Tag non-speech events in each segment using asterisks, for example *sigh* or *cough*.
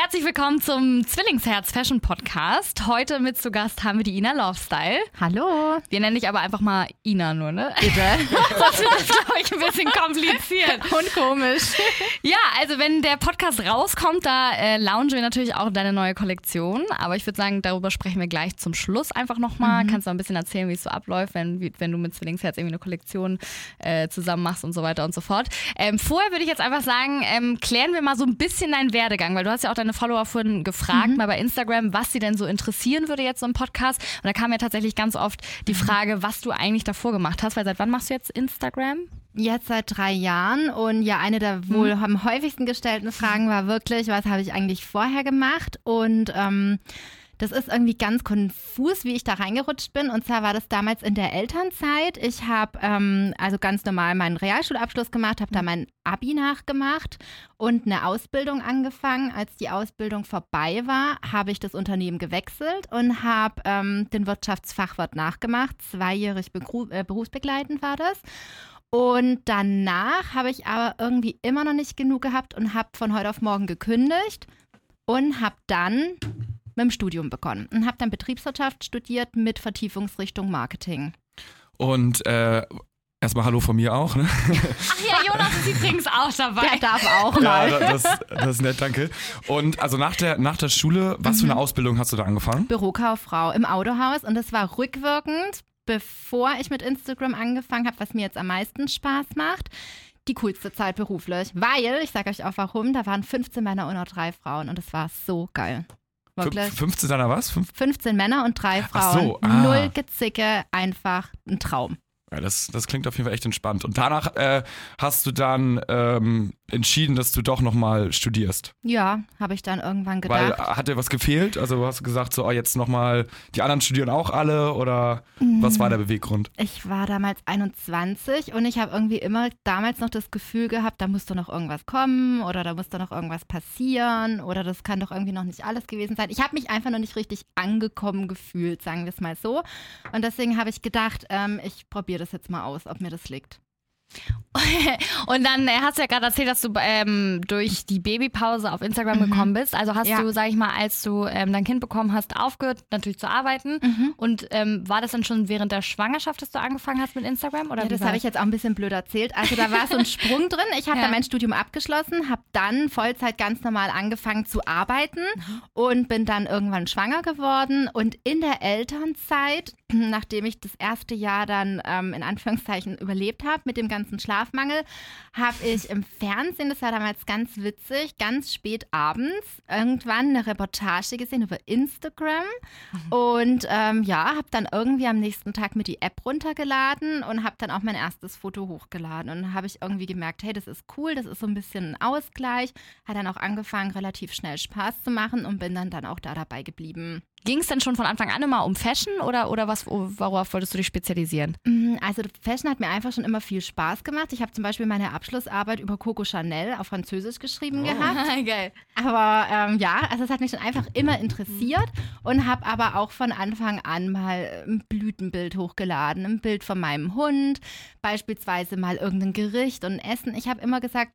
Herzlich willkommen zum Zwillingsherz Fashion Podcast. Heute mit zu Gast haben wir die Ina Lovestyle. Hallo. Wir nennen dich aber einfach mal Ina nur, ne? Bitte. *laughs* Sonst wird das, glaube ich, ein bisschen kompliziert. *laughs* Und komisch. Ja, also wenn der Podcast rauskommt, da äh, launchen wir natürlich auch deine neue Kollektion. Aber ich würde sagen, darüber sprechen wir gleich zum Schluss einfach nochmal. Mhm. Kannst du ein bisschen erzählen, wie es so abläuft, wenn, wie, wenn du mit Zwillingsherz irgendwie eine Kollektion äh, zusammen machst und so weiter und so fort. Ähm, vorher würde ich jetzt einfach sagen, ähm, klären wir mal so ein bisschen deinen Werdegang, weil du hast ja auch deine Follower vorhin gefragt, mhm. mal bei Instagram, was sie denn so interessieren würde jetzt so im Podcast. Und da kam ja tatsächlich ganz oft die mhm. Frage, was du eigentlich davor gemacht hast, weil seit wann machst du jetzt Instagram? Jetzt seit drei Jahren und ja, eine der mhm. wohl am häufigsten gestellten Fragen war wirklich, was habe ich eigentlich vorher gemacht? Und ähm, das ist irgendwie ganz konfus, wie ich da reingerutscht bin. Und zwar war das damals in der Elternzeit. Ich habe ähm, also ganz normal meinen Realschulabschluss gemacht, habe da mein Abi nachgemacht und eine Ausbildung angefangen. Als die Ausbildung vorbei war, habe ich das Unternehmen gewechselt und habe ähm, den Wirtschaftsfachwirt nachgemacht. Zweijährig äh, berufsbegleitend war das. Und danach habe ich aber irgendwie immer noch nicht genug gehabt und habe von heute auf morgen gekündigt und habe dann mit dem Studium begonnen und habe dann Betriebswirtschaft studiert mit Vertiefungsrichtung Marketing. Und äh, erstmal Hallo von mir auch. Ne? Ach ja, Jonas ist übrigens auch dabei. Der darf auch mal. Ja, das, das ist nett, danke. Und also nach der, nach der Schule, was mhm. für eine mhm. Ausbildung hast du da angefangen? Bürokauffrau im Autohaus und das war rückwirkend, bevor ich mit Instagram angefangen habe, was mir jetzt am meisten Spaß macht die coolste Zeit beruflich. Weil, ich sage euch auch warum, da waren 15 Männer und nur drei Frauen und es war so geil. Wirklich. 15 seiner was? 15 Männer und drei Frauen. So, ah. Null Gezicke, einfach ein Traum. Ja, das, das klingt auf jeden Fall echt entspannt. Und danach äh, hast du dann ähm, entschieden, dass du doch nochmal studierst. Ja, habe ich dann irgendwann gedacht. Weil hat dir was gefehlt? Also hast du gesagt, so oh, jetzt nochmal, die anderen studieren auch alle oder mhm. was war der Beweggrund? Ich war damals 21 und ich habe irgendwie immer damals noch das Gefühl gehabt, da muss doch noch irgendwas kommen oder da muss doch noch irgendwas passieren oder das kann doch irgendwie noch nicht alles gewesen sein. Ich habe mich einfach noch nicht richtig angekommen gefühlt, sagen wir es mal so. Und deswegen habe ich gedacht, ähm, ich probiere probiere das jetzt mal aus, ob mir das liegt. *laughs* Und dann äh, hast du ja gerade erzählt, dass du ähm, durch die Babypause auf Instagram mhm. gekommen bist. Also hast ja. du, sag ich mal, als du ähm, dein Kind bekommen hast, aufgehört, natürlich zu arbeiten. Mhm. Und ähm, war das dann schon während der Schwangerschaft, dass du angefangen hast mit Instagram? Oder ja, das habe ich jetzt auch ein bisschen blöd erzählt. Also da war so ein *laughs* Sprung drin. Ich habe ja. da mein Studium abgeschlossen, habe dann Vollzeit ganz normal angefangen zu arbeiten mhm. und bin dann irgendwann schwanger geworden. Und in der Elternzeit, *clears throat* nachdem ich das erste Jahr dann ähm, in Anführungszeichen überlebt habe mit dem ganzen Schlafmangel, habe ich im Fernsehen, das war damals ganz witzig, ganz spät abends irgendwann eine Reportage gesehen über Instagram mhm. und ähm, ja, habe dann irgendwie am nächsten Tag mir die App runtergeladen und habe dann auch mein erstes Foto hochgeladen und habe ich irgendwie gemerkt, hey, das ist cool, das ist so ein bisschen ein Ausgleich, hat dann auch angefangen, relativ schnell Spaß zu machen und bin dann dann auch da dabei geblieben. Ging es denn schon von Anfang an immer um Fashion oder, oder was, worauf wolltest du dich spezialisieren? Mm, also Fashion hat mir einfach schon immer viel Spaß gemacht. Ich habe zum Beispiel meine Abschlussarbeit über Coco Chanel auf Französisch geschrieben oh. gehabt. *laughs* Geil. Aber ähm, ja, also es hat mich schon einfach immer interessiert und habe aber auch von Anfang an mal ein Blütenbild hochgeladen, ein Bild von meinem Hund, beispielsweise mal irgendein Gericht und Essen. Ich habe immer gesagt,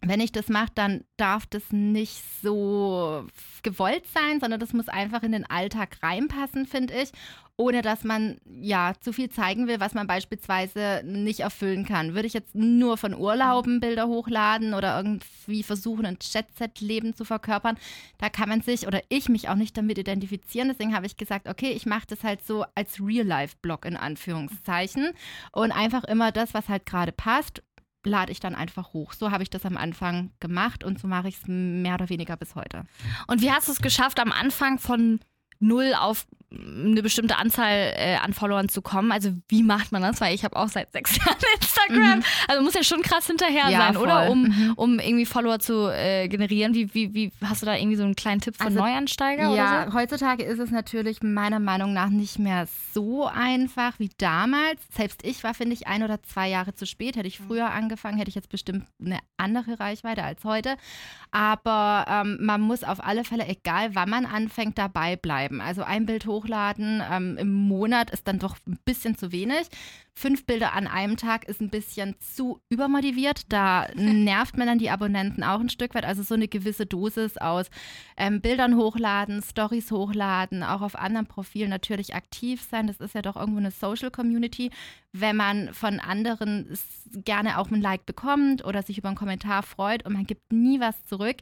wenn ich das mache, dann darf das nicht so gewollt sein, sondern das muss einfach in den Alltag reinpassen, finde ich, ohne dass man ja zu viel zeigen will, was man beispielsweise nicht erfüllen kann. Würde ich jetzt nur von Urlauben Bilder hochladen oder irgendwie versuchen, ein Jet-Set-Leben zu verkörpern, da kann man sich oder ich mich auch nicht damit identifizieren. Deswegen habe ich gesagt, okay, ich mache das halt so als Real-Life-Blog in Anführungszeichen und einfach immer das, was halt gerade passt lade ich dann einfach hoch. So habe ich das am Anfang gemacht und so mache ich es mehr oder weniger bis heute. Und wie hast du es geschafft, am Anfang von null auf eine bestimmte Anzahl äh, an Followern zu kommen. Also wie macht man das? Weil ich habe auch seit sechs *laughs* Jahren Instagram. Mhm. Also muss ja schon krass hinterher ja, sein, voll. oder? Um, mhm. um irgendwie Follower zu äh, generieren. Wie, wie, wie hast du da irgendwie so einen kleinen Tipp für also, Neuansteiger? Ja, so? heutzutage ist es natürlich meiner Meinung nach nicht mehr so einfach wie damals. Selbst ich war, finde ich, ein oder zwei Jahre zu spät. Hätte ich früher angefangen, hätte ich jetzt bestimmt eine andere Reichweite als heute. Aber ähm, man muss auf alle Fälle, egal wann man anfängt, dabei bleiben. Also ein Bild hoch hochladen ähm, im Monat ist dann doch ein bisschen zu wenig. Fünf Bilder an einem Tag ist ein bisschen zu übermotiviert. Da *laughs* nervt man dann die Abonnenten auch ein Stück weit. Also so eine gewisse Dosis aus ähm, Bildern hochladen, Stories hochladen, auch auf anderen Profilen natürlich aktiv sein. Das ist ja doch irgendwo eine Social Community. Wenn man von anderen gerne auch ein Like bekommt oder sich über einen Kommentar freut und man gibt nie was zurück,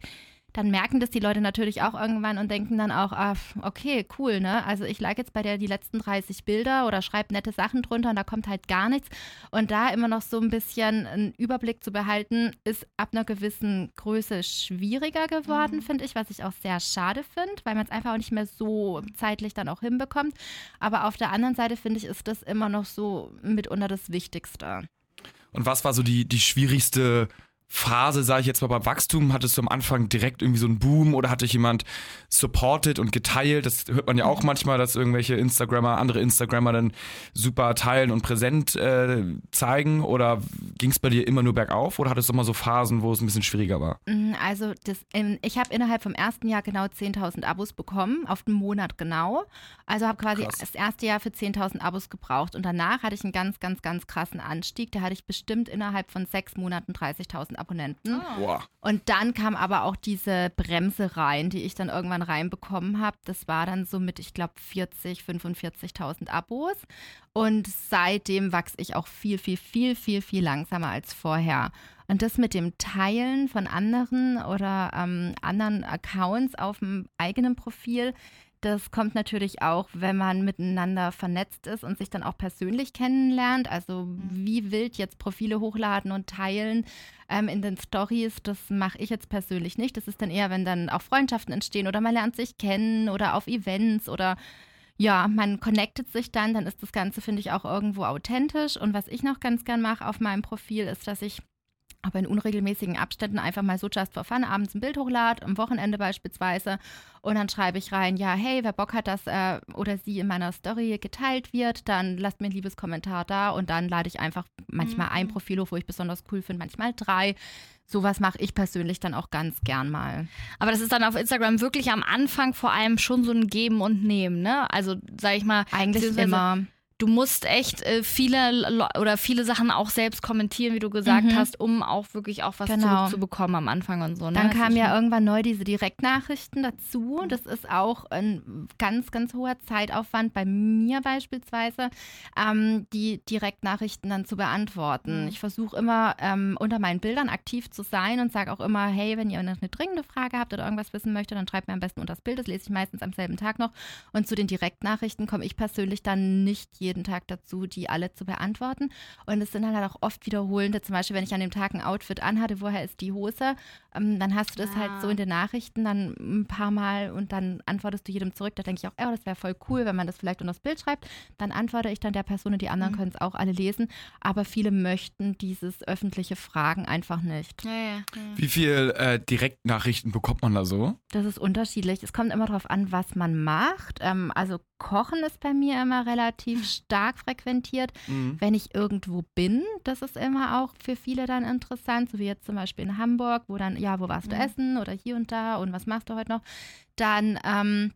dann merken das die Leute natürlich auch irgendwann und denken dann auch, ah, okay, cool, ne? Also ich like jetzt bei der die letzten 30 Bilder oder schreibe nette Sachen drunter und da kommt halt gar nichts. Und da immer noch so ein bisschen einen Überblick zu behalten, ist ab einer gewissen Größe schwieriger geworden, mhm. finde ich, was ich auch sehr schade finde, weil man es einfach auch nicht mehr so zeitlich dann auch hinbekommt. Aber auf der anderen Seite finde ich, ist das immer noch so mitunter das Wichtigste. Und was war so die, die schwierigste Phase, sage ich jetzt mal, beim Wachstum? Hattest du am Anfang direkt irgendwie so einen Boom oder hatte dich jemand supported und geteilt? Das hört man ja auch manchmal, dass irgendwelche Instagrammer, andere Instagrammer dann super teilen und präsent äh, zeigen. Oder ging es bei dir immer nur bergauf oder hattest du mal so Phasen, wo es ein bisschen schwieriger war? Mm, also das, ich habe innerhalb vom ersten Jahr genau 10.000 Abos bekommen, auf den Monat genau. Also habe quasi Krass. das erste Jahr für 10.000 Abos gebraucht und danach hatte ich einen ganz, ganz, ganz krassen Anstieg. Da hatte ich bestimmt innerhalb von sechs Monaten 30.000 Abonnenten. Oh. Und dann kam aber auch diese Bremse rein, die ich dann irgendwann reinbekommen habe. Das war dann so mit, ich glaube, 40, 45.000 Abos. Und seitdem wachse ich auch viel, viel, viel, viel, viel langsamer als vorher. Und das mit dem Teilen von anderen oder ähm, anderen Accounts auf dem eigenen Profil, das kommt natürlich auch, wenn man miteinander vernetzt ist und sich dann auch persönlich kennenlernt. Also mhm. wie wild jetzt Profile hochladen und teilen ähm, in den Stories, das mache ich jetzt persönlich nicht. Das ist dann eher, wenn dann auch Freundschaften entstehen oder man lernt sich kennen oder auf Events oder ja, man connectet sich dann, dann ist das Ganze, finde ich, auch irgendwo authentisch. Und was ich noch ganz gern mache auf meinem Profil, ist, dass ich aber in unregelmäßigen Abständen einfach mal so just for fun abends ein Bild hochlade, am Wochenende beispielsweise. Und dann schreibe ich rein, ja, hey, wer Bock hat, dass er oder sie in meiner Story geteilt wird, dann lasst mir ein liebes Kommentar da und dann lade ich einfach manchmal mhm. ein Profil hoch, wo ich besonders cool finde, manchmal drei. Sowas mache ich persönlich dann auch ganz gern mal. Aber das ist dann auf Instagram wirklich am Anfang vor allem schon so ein Geben und Nehmen, ne? Also, sag ich mal. Eigentlich immer du musst echt äh, viele oder viele Sachen auch selbst kommentieren, wie du gesagt mhm. hast, um auch wirklich auch was genau. zurückzubekommen am Anfang und so. Ne? Dann kamen ja irgendwann neu diese Direktnachrichten dazu. Das ist auch ein ganz, ganz hoher Zeitaufwand bei mir beispielsweise, ähm, die Direktnachrichten dann zu beantworten. Mhm. Ich versuche immer ähm, unter meinen Bildern aktiv zu sein und sage auch immer, hey, wenn ihr eine dringende Frage habt oder irgendwas wissen möchtet, dann schreibt mir am besten unter das Bild. Das lese ich meistens am selben Tag noch. Und zu den Direktnachrichten komme ich persönlich dann nicht jeden Tag dazu, die alle zu beantworten. Und es sind dann halt auch oft wiederholende, zum Beispiel, wenn ich an dem Tag ein Outfit anhatte, woher ist die Hose, ähm, dann hast du das ah. halt so in den Nachrichten dann ein paar Mal und dann antwortest du jedem zurück. Da denke ich auch, oh, das wäre voll cool, wenn man das vielleicht unter das Bild schreibt. Dann antworte ich dann der Person und die anderen mhm. können es auch alle lesen. Aber viele möchten dieses öffentliche Fragen einfach nicht. Ja, ja, ja. Wie viel äh, Direktnachrichten bekommt man da so? Das ist unterschiedlich. Es kommt immer darauf an, was man macht. Ähm, also Kochen ist bei mir immer relativ stark frequentiert. Mhm. Wenn ich irgendwo bin, das ist immer auch für viele dann interessant, so wie jetzt zum Beispiel in Hamburg, wo dann, ja, wo warst du mhm. essen oder hier und da und was machst du heute noch? Dann ähm,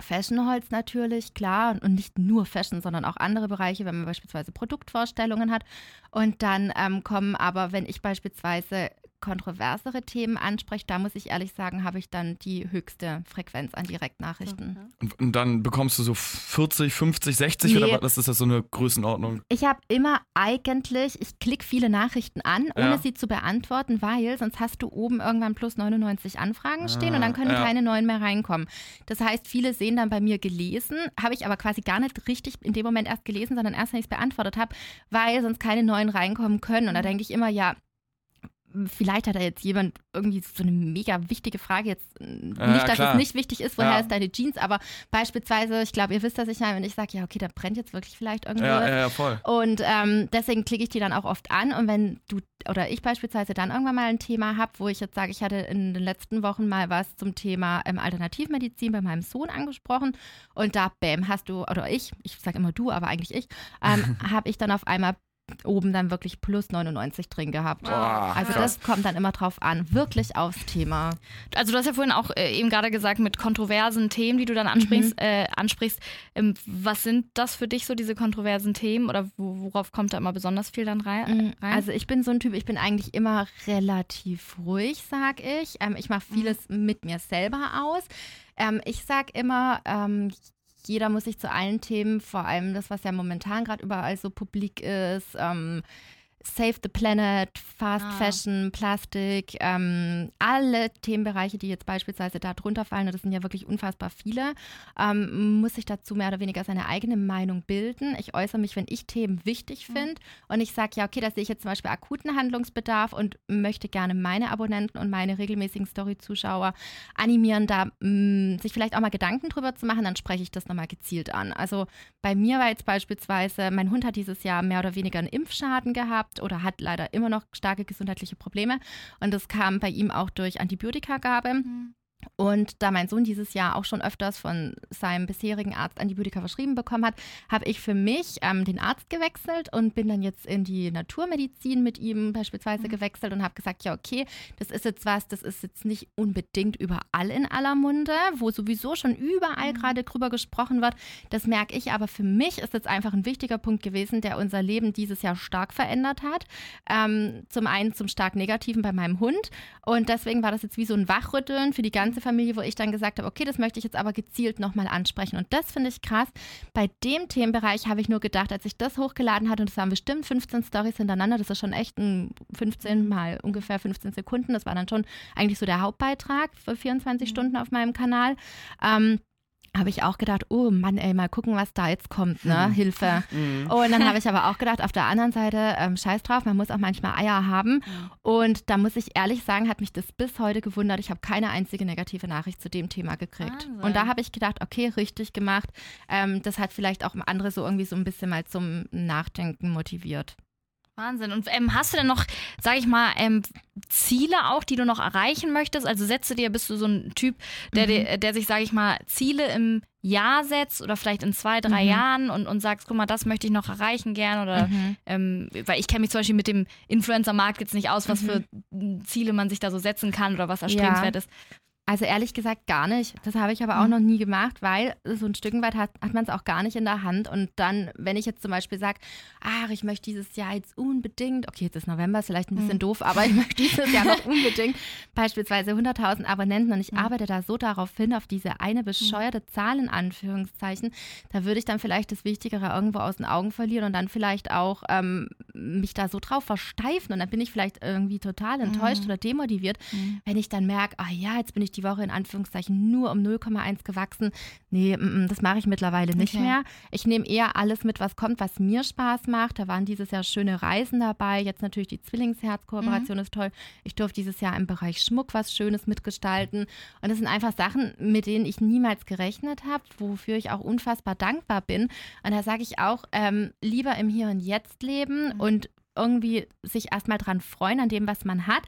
Fashionholz natürlich, klar, und nicht nur Fashion, sondern auch andere Bereiche, wenn man beispielsweise Produktvorstellungen hat. Und dann ähm, kommen aber, wenn ich beispielsweise kontroversere Themen anspricht, da muss ich ehrlich sagen, habe ich dann die höchste Frequenz an Direktnachrichten. Und, und dann bekommst du so 40, 50, 60 nee. oder was ist das so eine Größenordnung? Ich habe immer eigentlich, ich klicke viele Nachrichten an, ohne ja. sie zu beantworten, weil sonst hast du oben irgendwann plus 99 Anfragen stehen und dann können ja. keine neuen mehr reinkommen. Das heißt, viele sehen dann bei mir gelesen, habe ich aber quasi gar nicht richtig in dem Moment erst gelesen, sondern erst, wenn ich es beantwortet habe, weil sonst keine neuen reinkommen können. Und da mhm. denke ich immer, ja, vielleicht hat da jetzt jemand irgendwie so eine mega wichtige Frage jetzt. Ja, nicht, dass klar. es nicht wichtig ist, woher ja. ist deine Jeans, aber beispielsweise, ich glaube, ihr wisst, dass ich meine, wenn ich sage, ja, okay, da brennt jetzt wirklich vielleicht irgendwas. Ja, ja, voll. Und ähm, deswegen klicke ich die dann auch oft an. Und wenn du oder ich beispielsweise dann irgendwann mal ein Thema habe, wo ich jetzt sage, ich hatte in den letzten Wochen mal was zum Thema ähm, Alternativmedizin bei meinem Sohn angesprochen und da, bäm, hast du, oder ich, ich sage immer du, aber eigentlich ich, ähm, *laughs* habe ich dann auf einmal oben dann wirklich plus 99 drin gehabt. Boah, also krass. das kommt dann immer drauf an, wirklich aufs Thema. Also du hast ja vorhin auch äh, eben gerade gesagt, mit kontroversen Themen, die du dann ansprichst, Mhm. äh, ansprichst. Ähm, was sind das für dich so, diese kontroversen Themen? Oder wo, worauf kommt da immer besonders viel dann rein? rein? Also ich bin so ein Typ, ich bin eigentlich immer relativ ruhig, sag ich. Ähm, ich mache vieles mit mir selber aus. Ähm, ich sag immer, ähm, jeder muss sich zu allen Themen, vor allem das, was ja momentan gerade überall so publik ist, ähm, Save the Planet, Fast Ah. Fashion, Plastik, ähm, alle Themenbereiche, die jetzt beispielsweise da drunter fallen, und das sind ja wirklich unfassbar viele, ähm, muss sich dazu mehr oder weniger seine eigene Meinung bilden. Ich äußere mich, wenn ich Themen wichtig Mhm. finde und ich sage, ja, okay, da sehe ich jetzt zum Beispiel akuten Handlungsbedarf und möchte gerne meine Abonnenten und meine regelmäßigen Story-Zuschauer animieren, da mh, sich vielleicht auch mal Gedanken drüber zu machen, dann spreche ich das nochmal gezielt an. Also bei mir war jetzt beispielsweise, mein Hund hat dieses Jahr mehr oder weniger einen Impfschaden gehabt oder hat leider immer noch starke gesundheitliche Probleme und das kam bei ihm auch durch Antibiotikagabe. Mhm. Und da mein Sohn dieses Jahr auch schon öfters von seinem bisherigen Arzt Antibiotika verschrieben bekommen hat, habe ich für mich ähm, den Arzt gewechselt und bin dann jetzt in die Naturmedizin mit ihm beispielsweise Mhm. gewechselt und habe gesagt, ja, okay, das ist jetzt was, das ist jetzt nicht unbedingt überall in aller Munde, wo sowieso schon überall Mhm. gerade drüber gesprochen wird. Das merke ich, aber für mich ist jetzt einfach ein wichtiger Punkt gewesen, der unser Leben dieses Jahr stark verändert hat. Ähm, zum einen zum stark Negativen bei meinem Hund und deswegen war das jetzt wie so ein Wachrütteln für die ganze Familie, wo ich dann gesagt habe, okay, das möchte ich jetzt aber gezielt nochmal ansprechen. Und das finde ich krass. Bei dem Themenbereich habe ich nur gedacht, als ich das hochgeladen hatte, und das waren bestimmt 15 Stories hintereinander, das ist schon echt ein 15 mal ungefähr 15 Sekunden. Das war dann schon eigentlich so der Hauptbeitrag für 24 Stunden auf meinem Kanal. Ähm, habe ich auch gedacht, oh Mann, ey, mal gucken, was da jetzt kommt, ne? Hilfe. Und dann habe ich aber auch gedacht, auf der anderen Seite, ähm, scheiß drauf, man muss auch manchmal Eier haben. Und da muss ich ehrlich sagen, hat mich das bis heute gewundert. Ich habe keine einzige negative Nachricht zu dem Thema gekriegt. Wahnsinn. Und da habe ich gedacht, okay, richtig gemacht. Ähm, das hat vielleicht auch andere so irgendwie so ein bisschen mal zum Nachdenken motiviert. Wahnsinn. Und ähm, hast du denn noch, sag ich mal, ähm, Ziele auch, die du noch erreichen möchtest? Also setze dir, bist du so ein Typ, der, Mhm. dir- der sich, sag ich mal, Ziele im Jahr setzt oder vielleicht in zwei, drei Mhm. Jahren und, und sagst, guck mal, das möchte ich noch erreichen gern oder Mhm. ähm, weil ich kenne mich zum Beispiel mit dem Influencer-Markt jetzt nicht aus, was Mhm. für Ziele man sich da so setzen kann oder was erstrebenswert ist. Also ehrlich gesagt gar nicht. Das habe ich aber auch Mhm. noch nie gemacht, weil so ein Stück weit hat, hat man es auch gar nicht in der Hand. Und dann, wenn ich jetzt zum Beispiel sage, ach, ich möchte dieses Jahr jetzt unbedingt, okay, jetzt ist November, ist vielleicht ein bisschen Mhm. doof, aber ich möchte dieses Jahr noch unbedingt beispielsweise 100.000 Abonnenten und ich Mhm. arbeite da so darauf hin, auf diese eine bescheuerte Zahl in Anführungszeichen, da würde ich dann vielleicht das Wichtigere irgendwo aus den Augen verlieren und dann vielleicht auch ähm, mich da so drauf versteifen und dann bin ich vielleicht irgendwie total enttäuscht Mhm. oder demotiviert, Mhm. wenn ich dann merke, ah ja, jetzt bin ich die Woche in Anführungszeichen nur um 0,1 gewachsen. Nee, mm, mm, das mache ich mittlerweile nicht Okay. mehr. Ich nehme eher alles mit, was kommt, was mir Spaß macht. Da waren dieses Jahr schöne Reisen dabei. Jetzt natürlich die Zwillingsherz-Kooperation ist toll. Ich durfte dieses Jahr im Bereich Schmuck was Schönes mitgestalten. Und das sind einfach Sachen, mit denen ich niemals gerechnet habe, wofür ich auch unfassbar dankbar bin. Und da sage ich auch, ähm, lieber im Hier und Jetzt leben Mhm. und irgendwie sich erstmal dran freuen an dem, was man hat,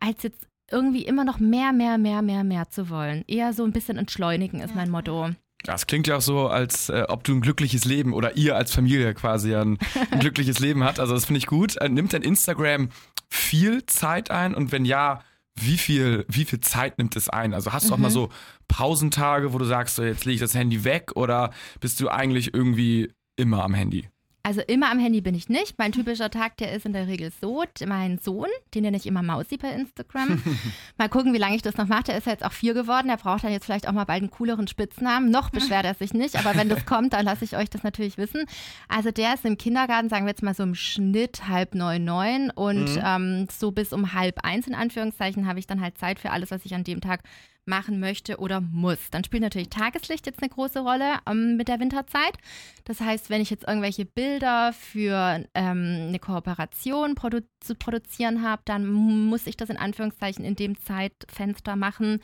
als jetzt irgendwie immer noch mehr, mehr, mehr, mehr, mehr zu wollen. Eher so ein bisschen entschleunigen ist mein Motto. Das klingt ja auch so, als äh, ob du ein glückliches Leben oder ihr als Familie quasi ein, ein glückliches Leben hat. Also das finde ich gut. Äh, nimmt denn Instagram viel Zeit ein? Und wenn ja, wie viel, wie viel Zeit nimmt es ein? Also hast du auch Mhm. mal so Pausentage, wo du sagst, so, jetzt lege ich das Handy weg oder bist du eigentlich irgendwie immer am Handy? Also immer am Handy bin ich nicht. Mein typischer Tag, der ist in der Regel so. Mein Sohn, den nenne ich immer Mausi bei Instagram. *laughs* mal gucken, wie lange ich das noch mache. Der ist ja jetzt auch vier geworden. Der braucht dann jetzt vielleicht auch mal bald einen cooleren Spitznamen. Noch *laughs* beschwert er sich nicht, aber wenn das kommt, dann lasse ich euch das natürlich wissen. Also der ist im Kindergarten, sagen wir jetzt mal so im Schnitt halb neun, neun und Mhm. ähm, so bis um halb eins in Anführungszeichen habe ich dann halt Zeit für alles, was ich an dem Tag machen möchte oder muss. Dann spielt natürlich Tageslicht jetzt eine große Rolle ähm, mit der Winterzeit. Das heißt, wenn ich jetzt irgendwelche Bilder für ähm, eine Kooperation produ zu produzieren habe, dann muss ich das in Anführungszeichen in dem Zeitfenster machen.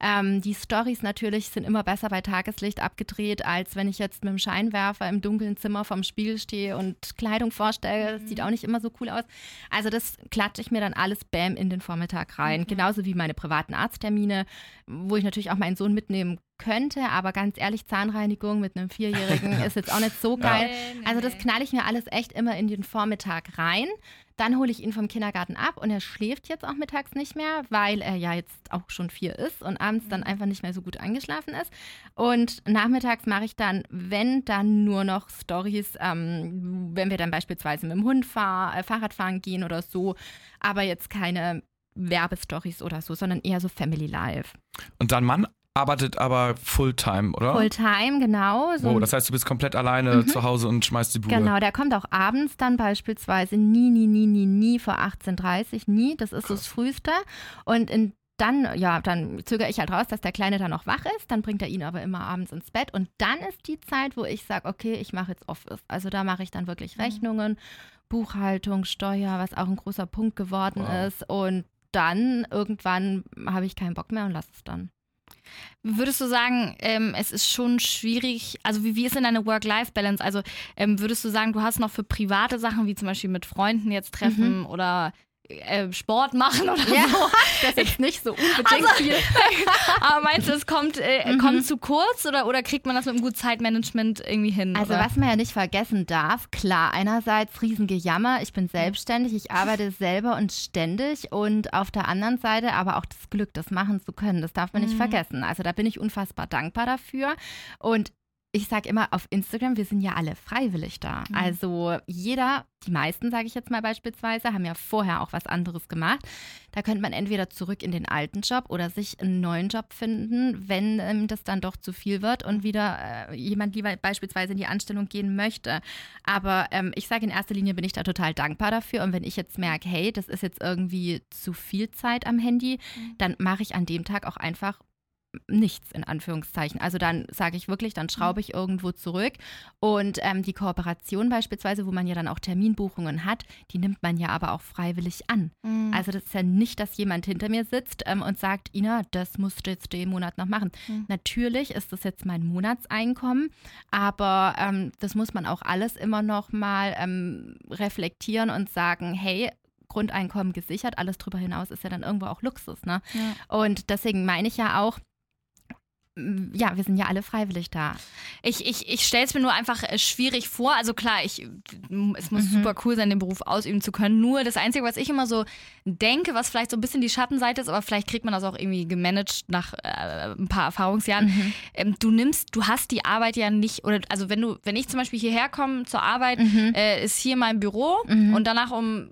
Ähm, die Stories natürlich sind immer besser bei Tageslicht abgedreht, als wenn ich jetzt mit dem Scheinwerfer im dunklen Zimmer vorm Spiegel stehe und Kleidung vorstelle. Das sieht auch nicht immer so cool aus. Also das klatsche ich mir dann alles bam in den Vormittag rein. Genauso wie meine privaten Arzttermine. Wo ich natürlich auch meinen Sohn mitnehmen könnte, aber ganz ehrlich, Zahnreinigung mit einem Vierjährigen *laughs* ist jetzt auch nicht so geil. Nee, nee, Also das knall ich mir alles echt immer in den Vormittag rein. Dann hole ich ihn vom Kindergarten ab und er schläft jetzt auch mittags nicht mehr, weil er ja jetzt auch schon vier ist und abends dann einfach nicht mehr so gut angeschlafen ist. Und nachmittags mache ich dann, wenn dann nur noch Stories, ähm, wenn wir dann beispielsweise mit dem Hund fahr, äh, Fahrrad fahren gehen oder so, aber jetzt keine Werbestories oder so, sondern eher so Family Life. Und dein Mann arbeitet aber Fulltime, oder? Fulltime, genau. So Oh, das heißt, du bist komplett alleine zu Hause und schmeißt die Bude. Genau, der kommt auch abends dann beispielsweise nie, nie, nie, nie, nie vor 18.30 Uhr, nie. Das ist so das Früheste. Und in, dann, ja, dann zögere ich halt raus, dass der Kleine dann noch wach ist. Dann bringt er ihn aber immer abends ins Bett. Und dann ist die Zeit, wo ich sage, okay, ich mache jetzt Office. Also da mache ich dann wirklich Rechnungen, Buchhaltung, Steuer, was auch ein großer Punkt geworden Wow. ist. Und dann irgendwann habe ich keinen Bock mehr und lasse es dann. Würdest du sagen, ähm, es ist schon schwierig, also wie, wie ist denn deine Work-Life-Balance? Also ähm, würdest du sagen, du hast noch für private Sachen, wie zum Beispiel mit Freunden jetzt treffen oder äh, Sport machen oder Ja, so? *laughs* das ist jetzt nicht so unbedingt Also, viel. *laughs* Aber meinst du, es kommt, äh, Mhm. kommt zu kurz oder, oder kriegt man das mit einem guten Zeitmanagement irgendwie hin? Also oder? was man ja nicht vergessen darf, klar, einerseits Riesengejammer, ich bin selbstständig, ich arbeite selber und ständig und auf der anderen Seite aber auch das Glück, das machen zu können, das darf man nicht Mhm. vergessen. Also da bin ich unfassbar dankbar dafür und ich sage immer auf Instagram, wir sind ja alle freiwillig da. Mhm. Also jeder, die meisten sage ich jetzt mal beispielsweise, haben ja vorher auch was anderes gemacht. Da könnte man entweder zurück in den alten Job oder sich einen neuen Job finden, wenn ähm, das dann doch zu viel wird und wieder äh, jemand lieber beispielsweise in die Anstellung gehen möchte. Aber ähm, ich sage in erster Linie bin ich da total dankbar dafür. Und wenn ich jetzt merke, hey, das ist jetzt irgendwie zu viel Zeit am Handy, dann mache ich an dem Tag auch einfach nichts in Anführungszeichen. Also dann sage ich wirklich, dann schraube ich irgendwo zurück und ähm, die Kooperation beispielsweise, wo man ja dann auch Terminbuchungen hat, die nimmt man ja aber auch freiwillig an. Mhm. Also das ist ja nicht, dass jemand hinter mir sitzt ähm, und sagt, Ina, das musst du jetzt den Monat noch machen. Mhm. Natürlich ist das jetzt mein Monatseinkommen, aber ähm, das muss man auch alles immer noch mal ähm, reflektieren und sagen, hey, Grundeinkommen gesichert, alles drüber hinaus ist ja dann irgendwo auch Luxus, ne? Ja. Und deswegen meine ich ja auch, ja, wir sind ja alle freiwillig da. Ich, ich, ich stelle es mir nur einfach äh, schwierig vor. Also klar, ich, es muss Mhm. super cool sein, den Beruf ausüben zu können. Nur das Einzige, was ich immer so denke, was vielleicht so ein bisschen die Schattenseite ist, aber vielleicht kriegt man das auch irgendwie gemanagt nach äh, ein paar Erfahrungsjahren. Mhm. Ähm, du nimmst, du hast die Arbeit ja nicht, oder also wenn du, wenn ich zum Beispiel hierher komme zur Arbeit, Mhm. äh, ist hier mein Büro Mhm. und danach um,